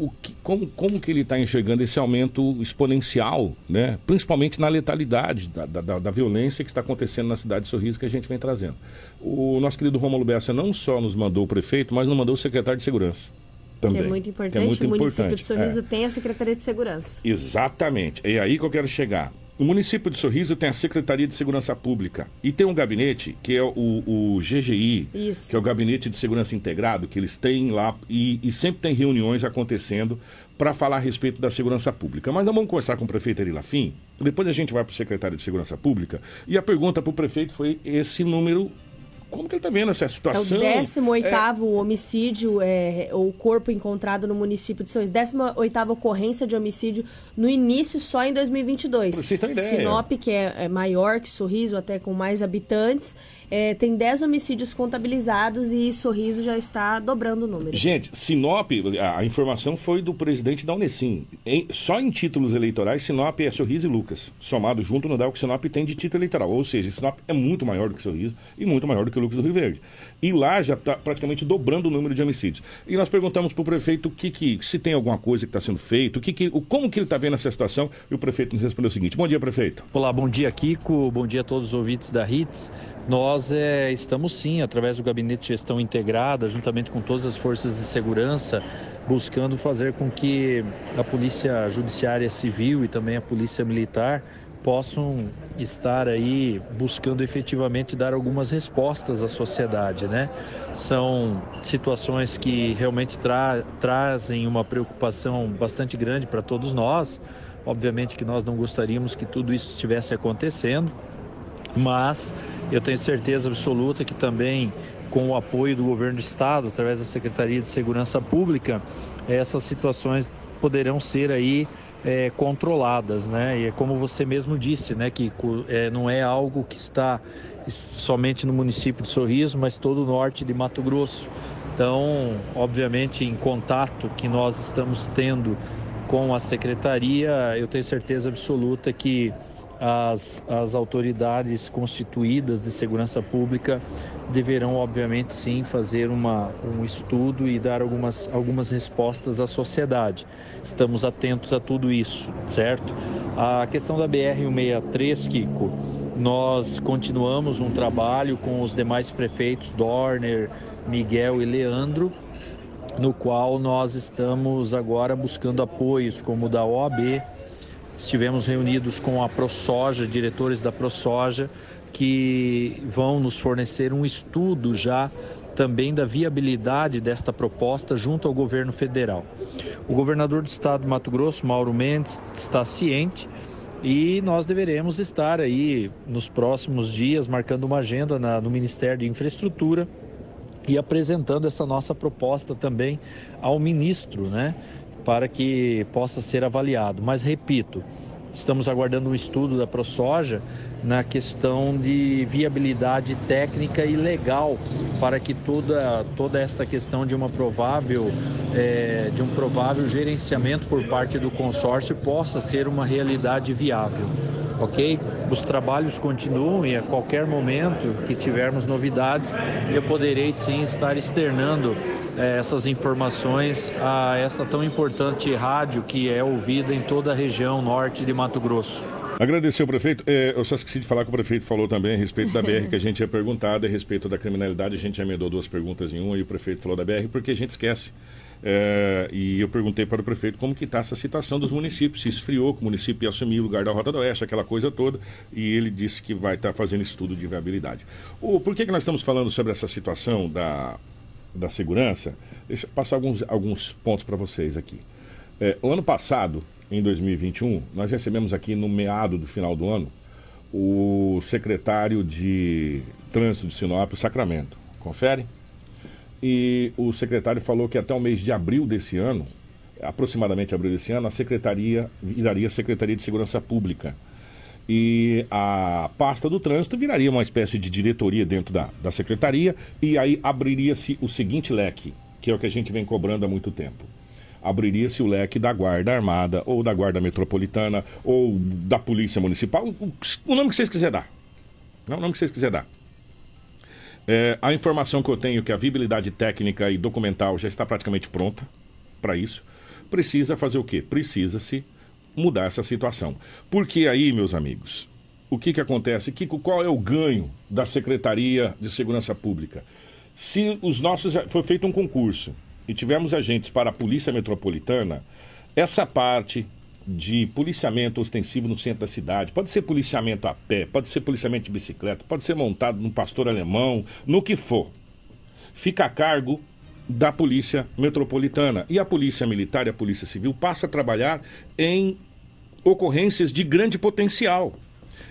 o que- como, como que ele está enxergando esse aumento exponencial, né? principalmente na letalidade da, da, da violência que está acontecendo na cidade de Sorriso que a gente vem trazendo. O nosso querido Rômulo Bessa não só nos mandou o prefeito, mas nos mandou o secretário de segurança. Também, Que é muito importante. Que é muito o município importante, de Sorriso é. tem a Secretaria de Segurança. Exatamente. É aí que eu quero chegar. O município de Sorriso tem a Secretaria de Segurança Pública e tem um gabinete que é o, o GGI, Isso. que é o Gabinete de Segurança Integrado, que eles têm lá e, e sempre tem reuniões acontecendo para falar a respeito da segurança pública. Mas nós vamos conversar com o prefeito Ari Lafim, depois a gente vai para o secretário de Segurança Pública e a pergunta para o prefeito foi esse número como que ele está vendo essa É situação? o 18 homicídio, é, o corpo encontrado no município de Sorriso. 18 ocorrência de homicídio no início, só em 2022. Pra vocês terem ideia. Sinop, que é, é maior que Sorriso, até com mais habitantes, é, tem 10 homicídios contabilizados e Sorriso já está dobrando o número. Gente, Sinop, a, informação foi do presidente da Unesim. Em- só em títulos eleitorais, Sinop é Sorriso e Lucas. Somado junto não dá o que Sinop tem de título eleitoral. Ou seja, Sinop é muito maior do que Sorriso e muito maior do que Lucas do Rio Verde. E lá já está praticamente dobrando o número de homicídios. E nós perguntamos para o prefeito o que, que se tem alguma coisa que está sendo feito, o que, que, o, como que ele está vendo essa situação. E o prefeito nos respondeu o seguinte: Bom dia, prefeito. Olá, bom dia Kiko, bom dia a todos os ouvintes da HITS. Nós é, estamos sim, através do Gabinete de Gestão Integrada, juntamente com todas as forças de segurança, buscando fazer com que a Polícia Judiciária Civil e também a Polícia Militar possam estar aí buscando efetivamente dar algumas respostas à sociedade, né? São situações que realmente tra trazem uma preocupação bastante grande para todos nós. Obviamente que nós não gostaríamos que tudo isso estivesse acontecendo, mas eu tenho certeza absoluta que também com o apoio do governo do estado, através da Secretaria de Segurança Pública, essas situações poderão ser aí é, controladas, né? E é como você mesmo disse, né, que é, não é algo que está somente no município de Sorriso, mas todo o norte de Mato Grosso. Então, obviamente, em contato que nós estamos tendo com a secretaria, eu tenho certeza absoluta que as, as autoridades constituídas de segurança pública deverão, obviamente, sim, fazer uma, um estudo e dar algumas, algumas respostas à sociedade. Estamos atentos a tudo isso, certo? A questão da BR-163, Kiko, nós continuamos um trabalho com os demais prefeitos, Dorner, Miguel e Leandro, no qual nós estamos agora buscando apoios, como o da OAB, Estivemos reunidos com a ProSoja, diretores da ProSoja, que vão nos fornecer um estudo já também da viabilidade desta proposta junto ao governo federal. O governador do estado de Mato Grosso, Mauro Mendes, está ciente e nós deveremos estar aí nos próximos dias marcando uma agenda na, no Ministério de Infraestrutura e apresentando essa nossa proposta também ao ministro, né? Para que possa ser avaliado. Mas repito, estamos aguardando um estudo da ProSoja na questão de viabilidade técnica e legal para que toda, toda esta questão de uma provável é, de um provável gerenciamento por parte do consórcio possa ser uma realidade viável ok? Os trabalhos continuam e a qualquer momento que tivermos novidades, eu poderei sim estar externando eh, essas informações a essa tão importante rádio que é ouvida em toda a região norte de Mato Grosso. Agradecer ao prefeito. É, eu só esqueci de falar que o prefeito falou também a respeito da BR que a gente tinha perguntado, a respeito da criminalidade. A gente emendou duas perguntas em uma e o prefeito falou da BR porque a gente esquece. É, e eu perguntei para o prefeito como que está essa situação dos municípios, se esfriou, que o município ia assumir o lugar da Rota do Oeste, aquela coisa toda, e ele disse que vai estar tá fazendo estudo de viabilidade. O, por que, que nós estamos falando sobre essa situação da, da segurança? Deixa eu passar alguns, alguns pontos para vocês aqui. É, o ano passado, em 2021, nós recebemos aqui no meado do final do ano o secretário de Trânsito de Sinop, Sacramento. Confere? E o secretário falou que até o mês de abril desse ano, aproximadamente abril desse ano, a secretaria viraria Secretaria de Segurança Pública. E a pasta do trânsito viraria uma espécie de diretoria dentro da, da secretaria, e aí abriria-se o seguinte leque, que é o que a gente vem cobrando há muito tempo abriria-se o leque da Guarda Armada, ou da Guarda Metropolitana, ou da Polícia Municipal, o, o nome que vocês quiserem dar. Não, o nome que vocês quiserem dar. É, a informação que eu tenho é que a viabilidade técnica e documental já está praticamente pronta para isso. Precisa fazer o quê? Precisa-se mudar essa situação. Porque aí, meus amigos, o que, que acontece? Kiko, qual é o ganho da Secretaria de Segurança Pública? Se os nossos. Foi feito um concurso e tivemos agentes para a Polícia Metropolitana, essa parte de policiamento ostensivo no centro da cidade, pode ser policiamento a pé, pode ser policiamento de bicicleta, pode ser montado num pastor alemão, no que for. Fica a cargo da Polícia Metropolitana. E a Polícia Militar e a Polícia Civil passa a trabalhar em ocorrências de grande potencial.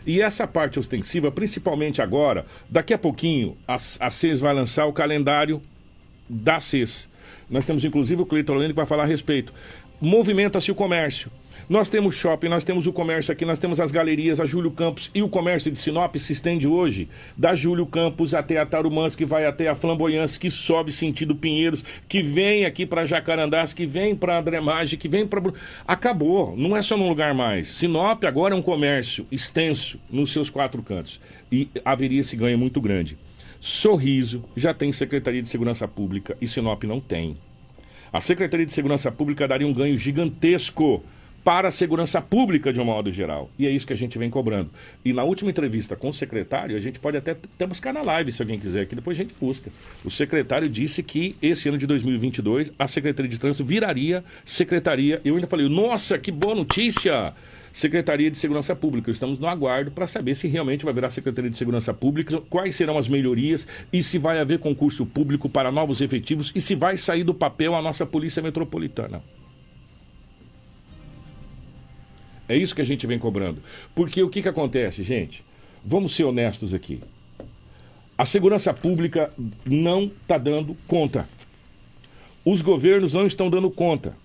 E essa parte ostensiva, principalmente agora, daqui a pouquinho, a, a CES vai lançar o calendário da CES. Nós temos inclusive o Cleiton Lene que vai falar a respeito. Movimenta-se o comércio. Nós temos shopping, nós temos o comércio aqui, nós temos as galerias, a Júlio Campos e o comércio de Sinop se estende hoje da Júlio Campos até a Tarumãs, que vai até a Flamboyance, que sobe sentido Pinheiros, que vem aqui para Jacarandás, que vem para Andremage, que vem para acabou, não é só num lugar mais. Sinop agora é um comércio extenso nos seus quatro cantos e haveria esse ganho muito grande. Sorriso já tem Secretaria de Segurança Pública e Sinop não tem. A Secretaria de Segurança Pública daria um ganho gigantesco para a segurança pública de um modo geral. E é isso que a gente vem cobrando. E na última entrevista com o secretário, a gente pode até, até buscar na live, se alguém quiser, que depois a gente busca. O secretário disse que esse ano de 2022 a Secretaria de Trânsito viraria secretaria. Eu ainda falei, nossa, que boa notícia! Secretaria de Segurança Pública. Estamos no aguardo para saber se realmente vai virar Secretaria de Segurança Pública, quais serão as melhorias e se vai haver concurso público para novos efetivos e se vai sair do papel a nossa Polícia Metropolitana. É isso que a gente vem cobrando. Porque o que, que acontece, gente? Vamos ser honestos aqui. A segurança pública não está dando conta. Os governos não estão dando conta.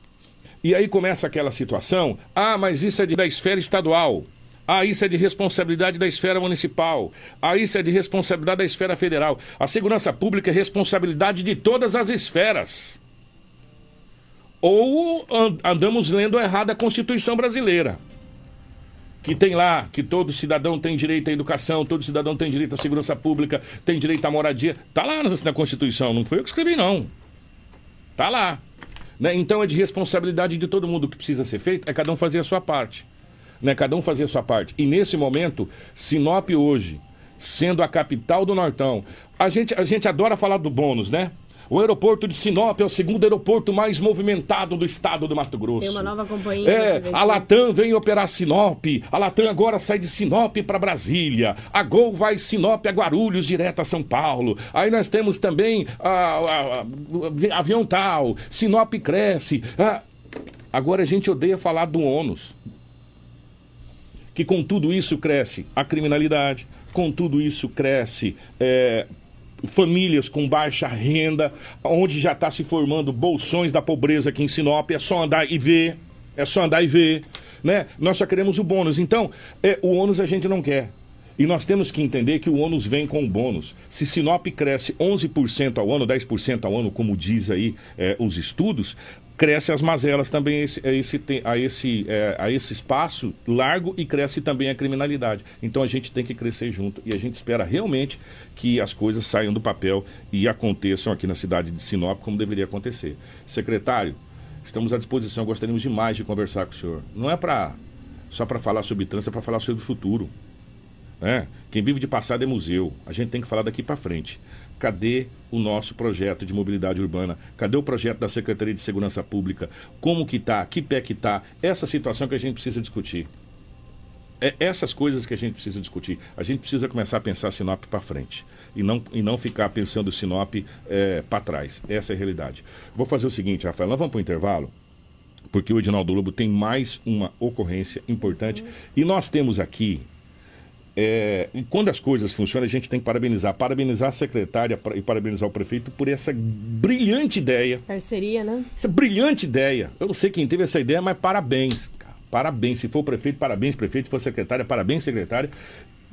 E aí começa aquela situação: ah, mas isso é de, da esfera estadual. Ah, isso é de responsabilidade da esfera municipal. Ah, isso é de responsabilidade da esfera federal. A segurança pública é responsabilidade de todas as esferas. Ou andamos lendo errado a Constituição brasileira que tem lá que todo cidadão tem direito à educação, todo cidadão tem direito à segurança pública, tem direito à moradia. Tá lá na Constituição, não foi eu que escrevi, não. Tá lá. Né? Então é de responsabilidade de todo mundo. O que precisa ser feito é cada um fazer a sua parte. Né? Cada um fazer a sua parte. E nesse momento, Sinop hoje, sendo a capital do Nortão, a gente, a gente adora falar do bônus, né? O aeroporto de Sinop é o segundo aeroporto mais movimentado do estado do Mato Grosso. Tem uma nova companhia. É, a Latam vem operar Sinop. A Latam agora sai de Sinop para Brasília. A Gol vai Sinop a Guarulhos, direto a São Paulo. Aí nós temos também a, a, a Avião Tal. Sinop cresce. Ah, agora a gente odeia falar do ônus. Que com tudo isso cresce a criminalidade, com tudo isso cresce é, famílias com baixa renda, onde já está se formando bolsões da pobreza aqui em Sinop, é só andar e ver, é só andar e ver, né? Nós só queremos o bônus. Então, é, o ônus a gente não quer. E nós temos que entender que o ônus vem com o bônus. Se Sinop cresce 11% ao ano, 10% ao ano, como diz aí é, os estudos, cresce as mazelas também a esse, a esse, a esse, é, a esse espaço largo e cresce também a criminalidade. Então a gente tem que crescer junto e a gente espera realmente que as coisas saiam do papel e aconteçam aqui na cidade de Sinop como deveria acontecer. Secretário, estamos à disposição, gostaríamos demais de conversar com o senhor. Não é para só para falar sobre trânsito, é para falar sobre o futuro. Né? Quem vive de passado é museu. A gente tem que falar daqui para frente. Cadê o nosso projeto de mobilidade urbana? Cadê o projeto da Secretaria de Segurança Pública? Como que tá? Que pé que tá? Essa situação que a gente precisa discutir. É essas coisas que a gente precisa discutir. A gente precisa começar a pensar Sinop para frente e não, e não ficar pensando Sinop é, para trás. Essa é a realidade. Vou fazer o seguinte, Rafael, nós vamos para o intervalo, porque o Edinaldo Lobo tem mais uma ocorrência importante. E nós temos aqui é, e quando as coisas funcionam, a gente tem que parabenizar. Parabenizar a secretária e parabenizar o prefeito por essa brilhante ideia. Parceria, né? Essa brilhante ideia. Eu não sei quem teve essa ideia, mas parabéns. Cara. Parabéns. Se for o prefeito, parabéns, prefeito. Se for secretária, parabéns, secretária.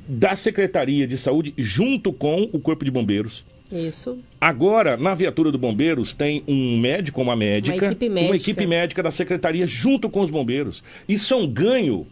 Da Secretaria de Saúde, junto com o Corpo de Bombeiros. Isso. Agora, na viatura do Bombeiros, tem um médico, uma médica. Uma equipe médica. Uma equipe médica da Secretaria junto com os bombeiros. Isso é um ganho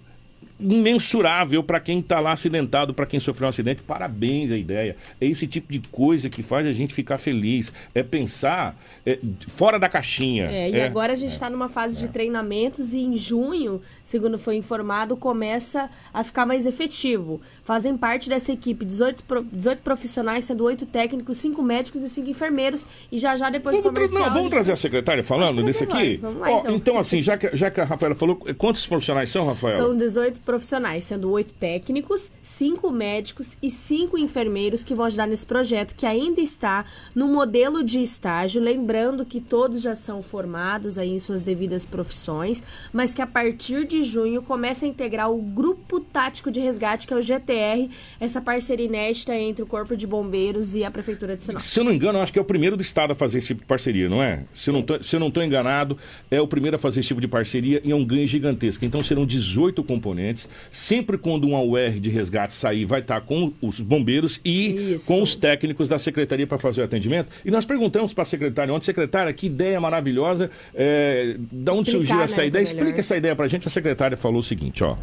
imensurável para quem está lá acidentado, para quem sofreu um acidente. Parabéns a ideia. É esse tipo de coisa que faz a gente ficar feliz. É pensar é, fora da caixinha. É, e é, agora a gente está é, numa fase de é. treinamentos e em junho, segundo foi informado, começa a ficar mais efetivo. Fazem parte dessa equipe 18, 18 profissionais, sendo 8 técnicos, 5 médicos e 5 enfermeiros. E já já depois vamos comercial... Não, vamos trazer a secretária falando desse aqui? Vamos lá, então. então, assim, já que, já que a Rafaela falou, quantos profissionais são, Rafael? São 18 profissionais profissionais, sendo oito técnicos, cinco médicos e cinco enfermeiros que vão ajudar nesse projeto, que ainda está no modelo de estágio. Lembrando que todos já são formados aí em suas devidas profissões, mas que a partir de junho começa a integrar o Grupo Tático de Resgate, que é o GTR, essa parceria inédita entre o Corpo de Bombeiros e a Prefeitura de Sinop. Se eu não engano, acho que é o primeiro do estado a fazer esse tipo de parceria, não é? Se eu não tô, se eu não estou enganado, é o primeiro a fazer esse tipo de parceria e é um ganho gigantesco. Então serão 18 componentes. Sempre quando um UR de resgate sair, vai estar com os bombeiros e Isso. com os técnicos da secretaria para fazer o atendimento. E nós perguntamos para a secretária ontem, secretária, que ideia maravilhosa. É, da onde Explicar, surgiu né, essa que ideia? melhor. Explica essa ideia para a gente. A secretária falou o seguinte, ó.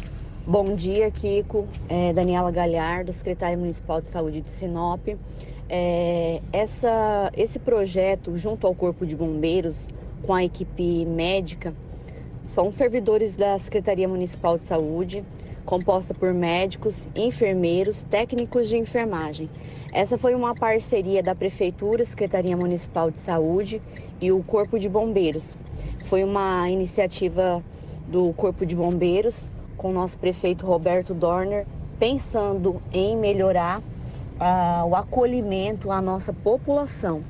Bom dia, Kiko. É, Daniela Galhardo, secretária municipal de saúde de Sinop. É, essa, esse projeto, junto ao Corpo de Bombeiros, com a equipe médica, são servidores da Secretaria Municipal de Saúde, composta por médicos, enfermeiros, técnicos de enfermagem. Essa foi uma parceria da Prefeitura, Secretaria Municipal de Saúde e o Corpo de Bombeiros. Foi uma iniciativa do Corpo de Bombeiros com o nosso prefeito Roberto Dorner, pensando em melhorar ah, o acolhimento à nossa população.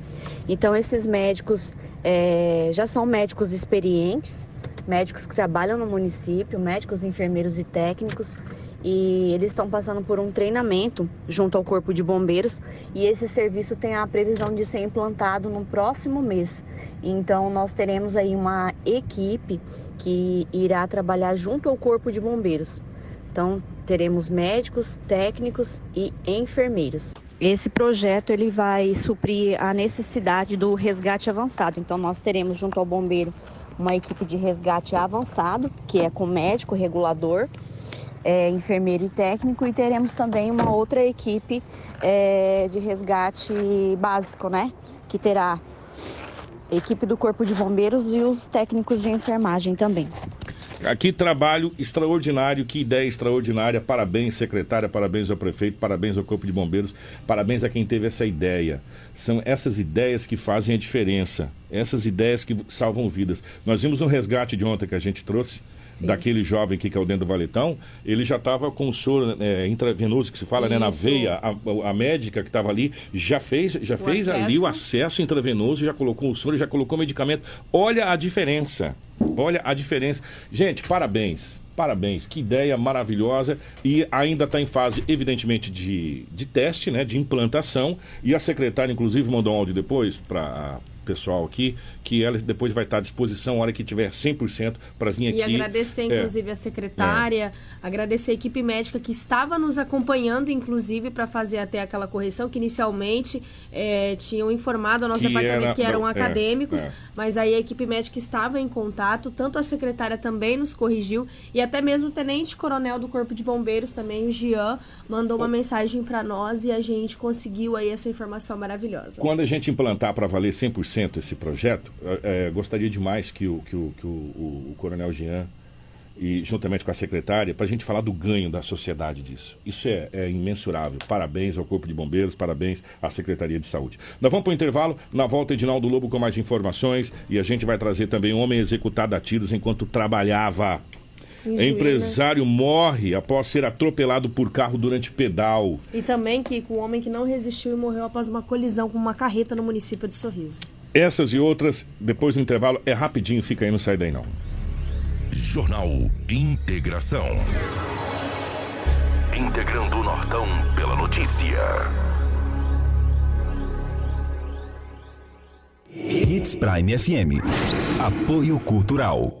Então, esses médicos eh, já são médicos experientes, médicos que trabalham no município, médicos, enfermeiros e técnicos, e eles estão passando por um treinamento junto ao Corpo de Bombeiros, e esse serviço tem a previsão de ser implantado no próximo mês. Então, nós teremos aí uma equipe que irá trabalhar junto ao Corpo de Bombeiros. Então, teremos médicos, técnicos e enfermeiros. Esse projeto ele vai suprir a necessidade do resgate avançado. Então, nós teremos junto ao bombeiro uma equipe de resgate avançado, que é com médico, regulador, é, enfermeiro e técnico, e teremos também uma outra equipe é, de resgate básico, né? Que terá equipe do Corpo de Bombeiros e os técnicos de enfermagem também. Aqui trabalho extraordinário, que ideia extraordinária. Parabéns, secretária, parabéns ao prefeito, parabéns ao Corpo de Bombeiros, parabéns a quem teve essa ideia. São essas ideias que fazem a diferença, essas ideias que salvam vidas. Nós vimos um resgate de ontem que a gente trouxe. Daquele jovem que caiu dentro do valetão, ele já estava com o soro é, intravenoso, que se fala, né, na Isso. veia. A, a médica que estava ali já fez, já fez ali o acesso. acesso intravenoso, já colocou o soro, já colocou o medicamento. Olha a diferença. Olha a diferença. Gente, parabéns. Parabéns, que ideia maravilhosa e ainda está em fase, evidentemente, de, de teste, né, de implantação. E a secretária, inclusive, mandou um áudio depois para pessoal aqui, que ela depois vai estar à disposição a hora que tiver 100% para vir aqui. E agradecer, É. inclusive, a secretária, agradecer a equipe médica que estava nos acompanhando, inclusive, para fazer até aquela correção, que inicialmente eh, tinham informado ao nosso Que departamento era- que eram não, é, acadêmicos, é. mas aí a equipe médica estava em contato, tanto a secretária também nos corrigiu, e até mesmo o tenente-coronel do Corpo de Bombeiros também, o Jean, mandou uma mensagem para nós e a gente conseguiu aí essa informação maravilhosa. Quando a gente implantar para valer 100% esse projeto, é, é, gostaria demais que o, que o, que o, o- Coronel Jean, e juntamente com a secretária, para a gente falar do ganho da sociedade disso. Isso é, é imensurável. Parabéns ao Corpo de Bombeiros, parabéns à Secretaria de Saúde. Nós vamos para o intervalo, na volta Edinaldo Lobo com mais informações e a gente vai trazer também um homem executado a tiros enquanto trabalhava. Em Juína. Empresário morre após ser atropelado por carro durante pedal. E também que o homem que não resistiu e morreu após uma colisão com uma carreta no município de Sorriso. Essas e outras, depois do intervalo, é rapidinho, fica aí, não sai daí não. Jornal Integração. Integrando o Nortão pela notícia. Hits Prime FM. Apoio Cultural.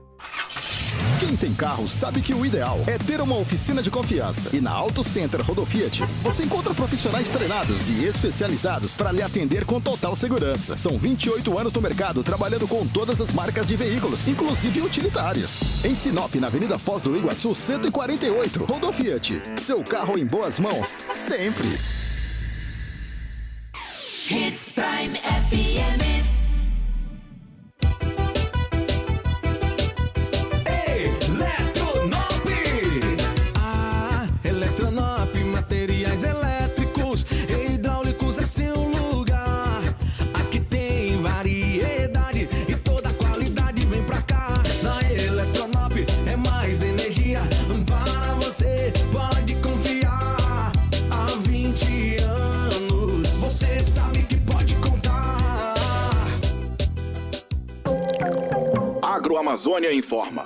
Quem tem carro sabe que o ideal é ter uma oficina de confiança. E na Auto Center Rodo Fiat, você encontra profissionais treinados e especializados para lhe atender com total segurança. São 28 anos no mercado trabalhando com todas as marcas de veículos, inclusive utilitários. Em Sinop, na Avenida Foz do Iguaçu, 148. Rodo Fiat. Seu carro em boas mãos, sempre. Prime FM. Agroamazônia informa.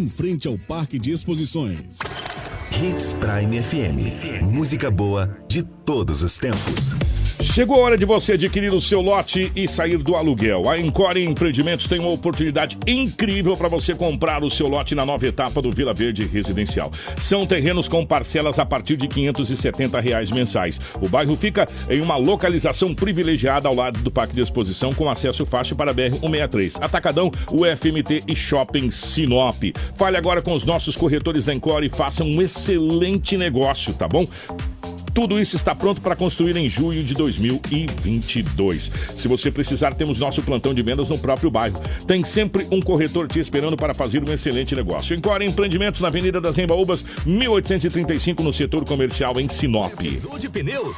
frente ao Parque de Exposições. Hits Prime FM. Música boa de todos os tempos. Chegou a hora de você adquirir o seu lote e sair do aluguel. A Encore Empreendimentos tem uma oportunidade incrível para você comprar o seu lote na nova etapa do Vila Verde Residencial. São terrenos com parcelas a partir de 570 reais mensais. O bairro fica em uma localização privilegiada ao lado do Parque de Exposição com acesso fácil para a BR-163. Atacadão, UFMT e Shopping Sinop. Fale agora com os nossos corretores da Encore e faça um excelente negócio, tá bom? Tudo isso está pronto para construir em julho de 2022. Se você precisar, temos nosso plantão de vendas no próprio bairro. Tem sempre um corretor te esperando para fazer um excelente negócio. Encore Empreendimentos na Avenida das Embaúbas, 1835, no setor comercial em Sinop. Precisou de pneus?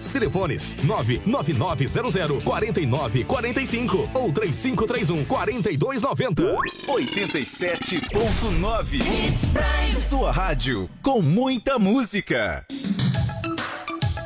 Telefones 99900 4945 ou 3531 4290. 87.9. Sua rádio com muita música.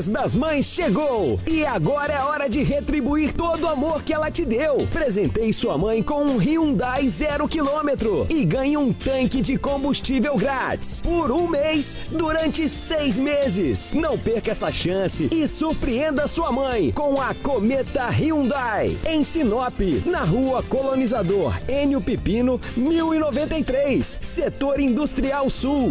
Mês das Mães chegou e agora é hora de retribuir todo o amor que ela te deu. Presentei sua mãe com um Hyundai zero quilômetro e ganhe um tanque de combustível grátis por um mês durante seis meses. Não perca essa chance e surpreenda sua mãe com a Cometa Hyundai em Sinop, na Rua Colonizador Enio Pipino, 1093, Setor Industrial Sul.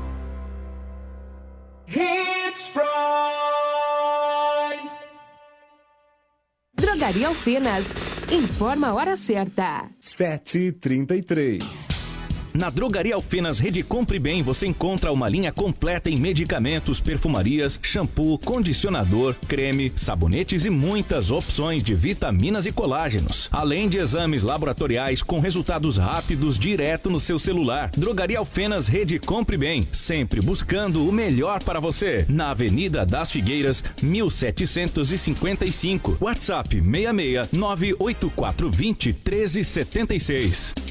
Hits Prime. Drogaria Alfenas. Informa a hora certa. 7h33. Na Drogaria Alfenas Rede Compre Bem você encontra uma linha completa em medicamentos, perfumarias, shampoo, condicionador, creme, sabonetes e muitas opções de vitaminas e colágenos. Além de exames laboratoriais com resultados rápidos direto no seu celular. Drogaria Alfenas Rede Compre Bem, sempre buscando o melhor para você. Na Avenida das Figueiras, 1755. WhatsApp 66 98420 1376.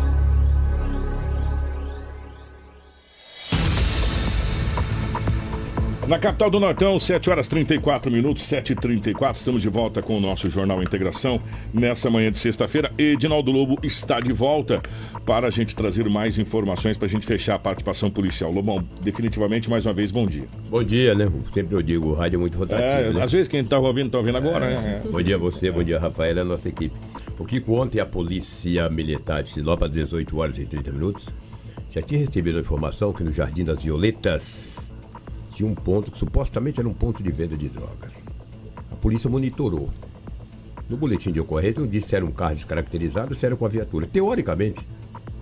Na capital do Nortão, 7 horas 34 minutos, 7h34. Estamos de volta com o nosso Jornal Integração nessa manhã de sexta-feira. Edinaldo Lobo está de volta para a gente trazer mais informações, para a gente fechar a participação policial. Lobão, definitivamente, mais uma vez, bom dia. Bom dia, né? Sempre eu digo, o rádio é muito rotativo. É, né? Às vezes quem está ouvindo, está ouvindo agora, né? Bom dia a você, bom dia Rafael, é a nossa equipe. O Kiko, ontem a Polícia Militar de Sinop, às 18 horas e 30 minutos, já tinha recebido a informação que no Jardim das Violetas tinha um ponto que supostamente era um ponto de venda de drogas. A polícia monitorou. No boletim de ocorrência não disse se era um carro descaracterizado ou se era com a viatura. Teoricamente,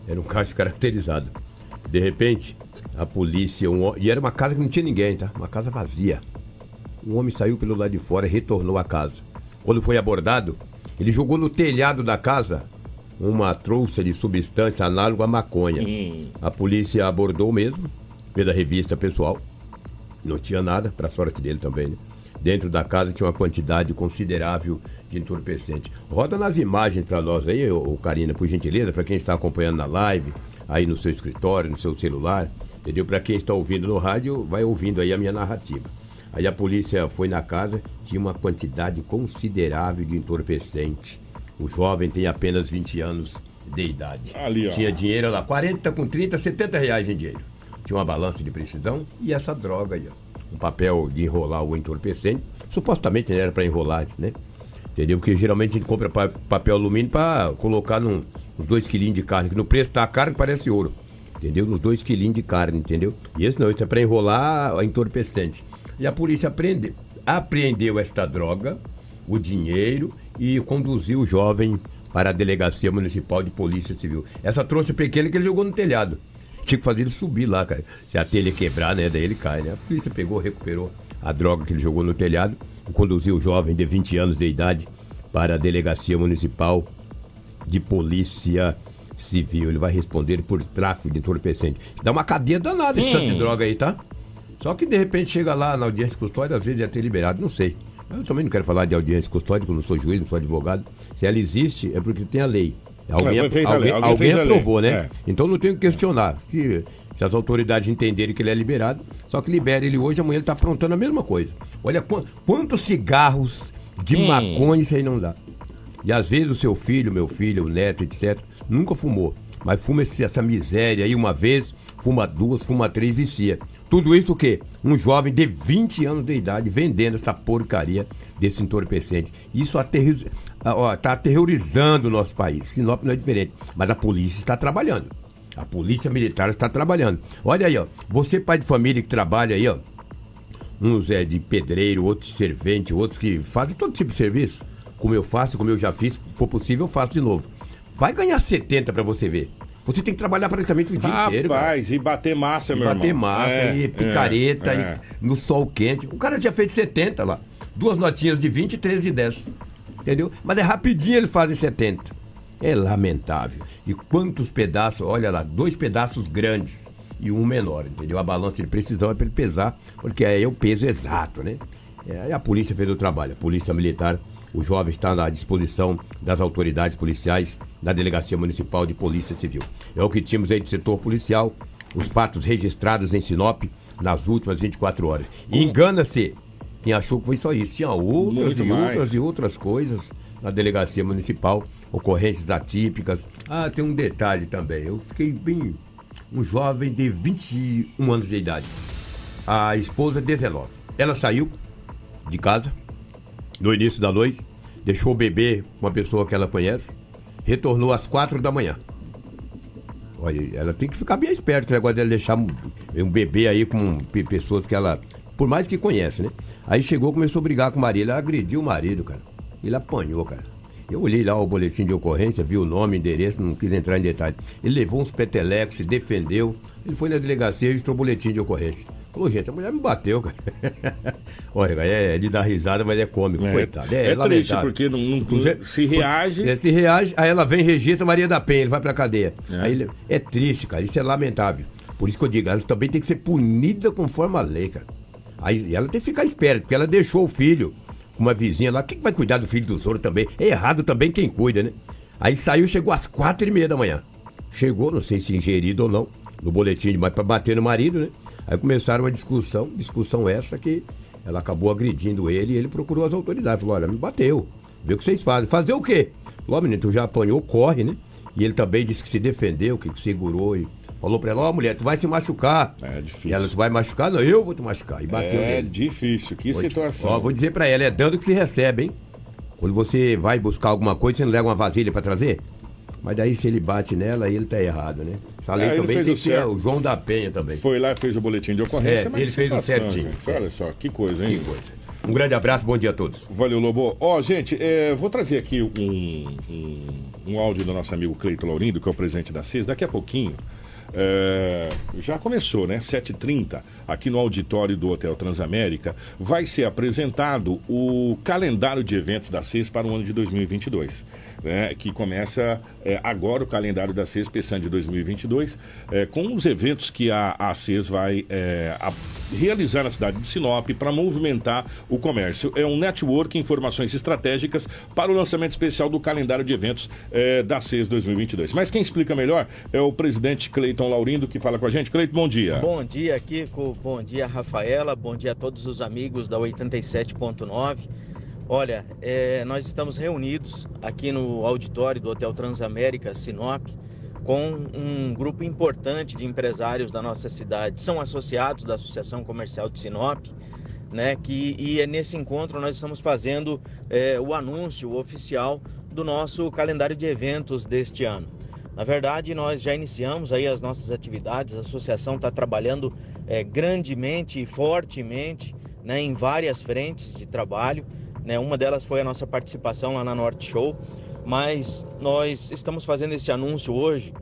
era um carro descaracterizado. De repente, a polícia. Um, e era uma casa que não tinha ninguém, tá? Uma casa vazia. Um homem saiu pelo lado de fora e retornou à casa. Quando foi abordado, ele jogou no telhado da casa uma trouxa de substância análoga à maconha. A polícia abordou mesmo, fez a revista pessoal. Não tinha nada, para sorte dele também, né? Dentro da casa tinha uma quantidade considerável de entorpecente. Roda nas imagens para nós aí, ô, ô Karina, por gentileza, para quem está acompanhando na live, aí no seu escritório, no seu celular, entendeu? Para quem está ouvindo no rádio, vai ouvindo aí a minha narrativa. Aí a polícia foi na casa, tinha uma quantidade considerável de entorpecente. O jovem tem apenas 20 anos de idade. Ali, ó. Tinha dinheiro lá, 40 com 30, 70 reais em dinheiro. Tinha uma balança de precisão e essa droga aí, ó. Um papel de enrolar o entorpecente. Supostamente era para enrolar, né? Entendeu? Porque geralmente a gente compra pa- papel alumínio para colocar num, uns 2 quilinhos de carne, que no preço tá caro que parece ouro. Entendeu? Nos 2 quilinhos de carne, entendeu? E esse não, isso é para enrolar a entorpecente. E a polícia aprende, apreendeu esta droga, o dinheiro e conduziu o jovem para a Delegacia Municipal de Polícia Civil. Essa trouxa pequena que ele jogou no telhado. Tinha que fazer ele subir lá, cara. Se a telha quebrar, né? Daí ele cai, né? A polícia pegou, recuperou a droga que ele jogou no telhado e conduziu o jovem de 20 anos de idade para a Delegacia Municipal de Polícia Civil. Ele vai responder por tráfico de entorpecente. Dá uma cadeia danada esse tanto de droga aí, tá? Só que de repente chega lá na audiência de custódia, às vezes é ter liberado, não sei. Eu também não quero falar de audiência custódia, porque eu não sou juiz, não sou advogado. Se ela existe, é porque tem a lei. Alguém, É, alguém, alguém alguém fez a lei. aprovou, né? É. Então não tenho que questionar. Se, se as autoridades entenderem que ele é liberado, só que libera ele hoje, amanhã ele está aprontando a mesma coisa. Olha qu- quantos cigarros de Hum. maconha isso aí não dá. E às vezes o seu filho, meu filho, o neto, etc., nunca fumou. Mas fuma esse- essa miséria aí uma vez, fuma duas, fuma três, vicia. Tudo isso o quê? Um jovem de 20 anos de idade vendendo essa porcaria desse entorpecente. Isso aterriz... ah, ó, tá aterrorizando o nosso país. Sinop não é diferente. Mas a polícia está trabalhando. A polícia militar está trabalhando. Olha aí, ó. Você, pai de família que trabalha aí, ó. Uns é de pedreiro, outros de servente, outros que fazem todo tipo de serviço. Como eu faço, como eu já fiz, se for possível, eu faço de novo. Vai ganhar 70 pra você ver. Você tem que trabalhar praticamente o dia inteiro. cara. Rapaz, e bater massa, E meu bater irmão. massa, É, e picareta, é, é. e no sol quente. O cara tinha feito 70 lá. Duas notinhas de 20 e três de 10. Entendeu? Mas é rapidinho eles fazem 70. É lamentável. E quantos pedaços, olha lá, dois pedaços grandes e um menor, entendeu? A balança de precisão é para ele pesar, porque aí é o peso exato, né? É, aí a polícia fez o trabalho, a polícia militar, o jovem está à disposição das autoridades policiais da Delegacia Municipal de Polícia Civil. É o que tínhamos aí do setor policial, os fatos registrados em Sinop nas últimas 24 horas. E engana-se quem achou que foi só isso. Tinha outras Muito e mais. outras e outras coisas na delegacia municipal, ocorrências atípicas. Ah, tem um detalhe também. Eu fiquei bem. Um jovem de 21 anos de idade. A esposa, 19. Ela saiu de casa no início da noite, deixou o bebê com uma pessoa que ela conhece, retornou às quatro da manhã. Olha, ela tem que ficar bem esperta, o negócio dela deixar um, bebê aí com pe- pessoas que ela Por mais que conhece, né? Aí chegou, começou a brigar com o marido. Ele agrediu o marido, cara. Ele apanhou, cara. Eu olhei lá o boletim de ocorrência, vi o nome, endereço, não quis entrar em detalhe. Ele levou uns petelecos, se defendeu. Ele foi na delegacia e registrou o boletim de ocorrência. Falou, gente, a mulher me bateu, cara. Olha, cara, é de dar risada, mas é cômico, É, coitado. é triste, lamentável. porque não- não- se reage- É, se reage, aí ela vem, registra Maria da Penha, ele vai pra cadeia. É. Aí ele- é triste, cara, isso é lamentável. Por isso que eu digo, ela também tem que ser punida conforme a lei, cara. Aí ela tem que ficar esperta, porque ela deixou o filho com uma vizinha lá. Quem que vai cuidar do filho dos outros também? É errado também quem cuida, né? Aí saiu, chegou às quatro e meia da manhã. Chegou, não sei se ingerido ou não, no boletim, mas pra bater no marido, né? Aí começaram uma discussão, discussão essa que ela acabou agredindo ele e ele procurou as autoridades. Falou, olha, me bateu. Vê o que vocês fazem. Fazer o quê? Falou, menino, tu já apanhou, corre, né? E ele também disse que se defendeu, que segurou e falou pra ela, ó, mulher, tu vai se machucar. É difícil. E ela, tu vai machucar? Não, eu vou te machucar. E bateu É nele. difícil, que Vou te- situação. Ó, vou dizer pra ela, é dando que se recebe, hein? Quando você vai buscar alguma coisa, você não leva uma vasilha pra trazer? Mas daí se ele bate nela, aí ele tá errado, né? Essa lei É, também tem o que o João da Penha também. Foi lá e fez o boletim de ocorrência. É, mas ele fez o certinho. gente. Olha só, que coisa, hein? Que coisa. Um grande abraço, bom dia a todos. Valeu, Lobo. Ó, gente, é, vou trazer aqui um, um, um áudio do nosso amigo Cleito Laurindo, que é o presidente da CIS, daqui a pouquinho. É, já começou, né? 7h30, aqui no auditório do Hotel Transamérica, vai ser apresentado o calendário de eventos da CIS para o ano de 2022. Né, que começa é, agora o calendário da CES pensando de 2022, é, com os eventos que a, a CES vai é, a- realizar na cidade de Sinop para movimentar o comércio. É um network, informações estratégicas para o lançamento especial do calendário de eventos é, da CES 2022. Mas quem explica melhor é o presidente Cleiton Laurindo, que fala com a gente. Cleiton, bom dia. Bom dia, Kiko. Bom dia, Rafaela. Bom dia a todos os amigos da 87.9. Olha, é, nós estamos reunidos aqui no auditório do Hotel Transamérica Sinop com um grupo importante de empresários da nossa cidade. São associados da Associação Comercial de Sinop, né? Que, e é nesse encontro nós estamos fazendo é, o anúncio oficial do nosso calendário de eventos deste ano. Na verdade, nós já iniciamos aí as nossas atividades, a associação está trabalhando é, grandemente e fortemente né, em várias frentes de trabalho. Né? Uma delas foi a nossa participação lá na Norte Show, mas nós estamos fazendo esse anúncio hoje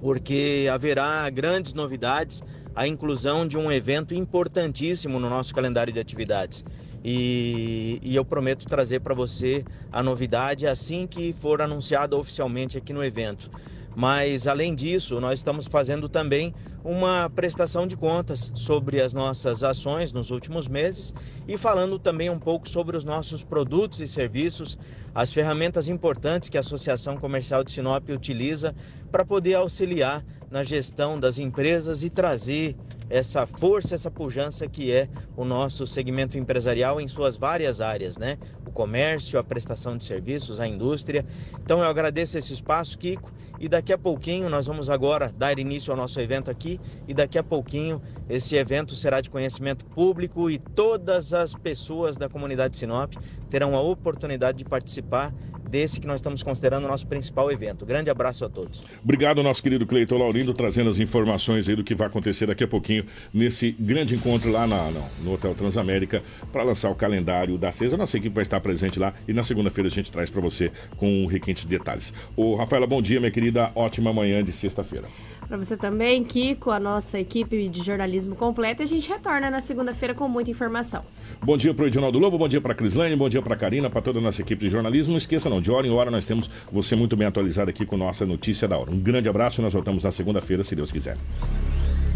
porque haverá grandes novidades, a inclusão de um evento importantíssimo no nosso calendário de atividades. E, e eu prometo trazer para você a novidade assim que for anunciada oficialmente aqui no evento. Mas além disso, nós estamos fazendo também uma prestação de contas sobre as nossas ações nos últimos meses e falando também um pouco sobre os nossos produtos e serviços, as ferramentas importantes que a Associação Comercial de Sinop utiliza para poder auxiliar na gestão das empresas e trazer essa força, essa pujança que é o nosso segmento empresarial em suas várias áreas, né? O comércio, a prestação de serviços, a indústria. Então eu agradeço esse espaço, Kiko, e daqui a pouquinho nós vamos agora dar início ao nosso evento aqui e daqui a pouquinho esse evento será de conhecimento público e todas as pessoas da comunidade Sinop terão a oportunidade de participar desse que nós estamos considerando o nosso principal evento. Grande abraço a todos. Obrigado, nosso querido Cleiton Laurindo, trazendo as informações aí do que vai acontecer daqui a pouquinho nesse grande encontro lá na- no, Hotel Transamérica para lançar o calendário da CES. A nossa equipe vai estar presente lá e na segunda-feira a gente traz para você com requintes de detalhes. Ô, Rafaela, bom dia, minha querida. Ótima manhã de sexta-feira. Para você também, Kiko, a nossa equipe de jornalismo completa. E a gente retorna na segunda-feira com muita informação. Bom dia pro Edinaldo Lobo, bom dia pra Crislane, bom dia pra Karina, pra toda a nossa equipe de jornalismo. Não esqueça não, de hora em hora nós temos você muito bem atualizado aqui com nossa notícia da hora. Um grande abraço, nós voltamos na segunda-feira, se Deus quiser.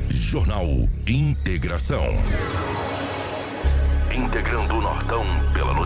Jornal Integração. Integrando o Nortão pela notícia.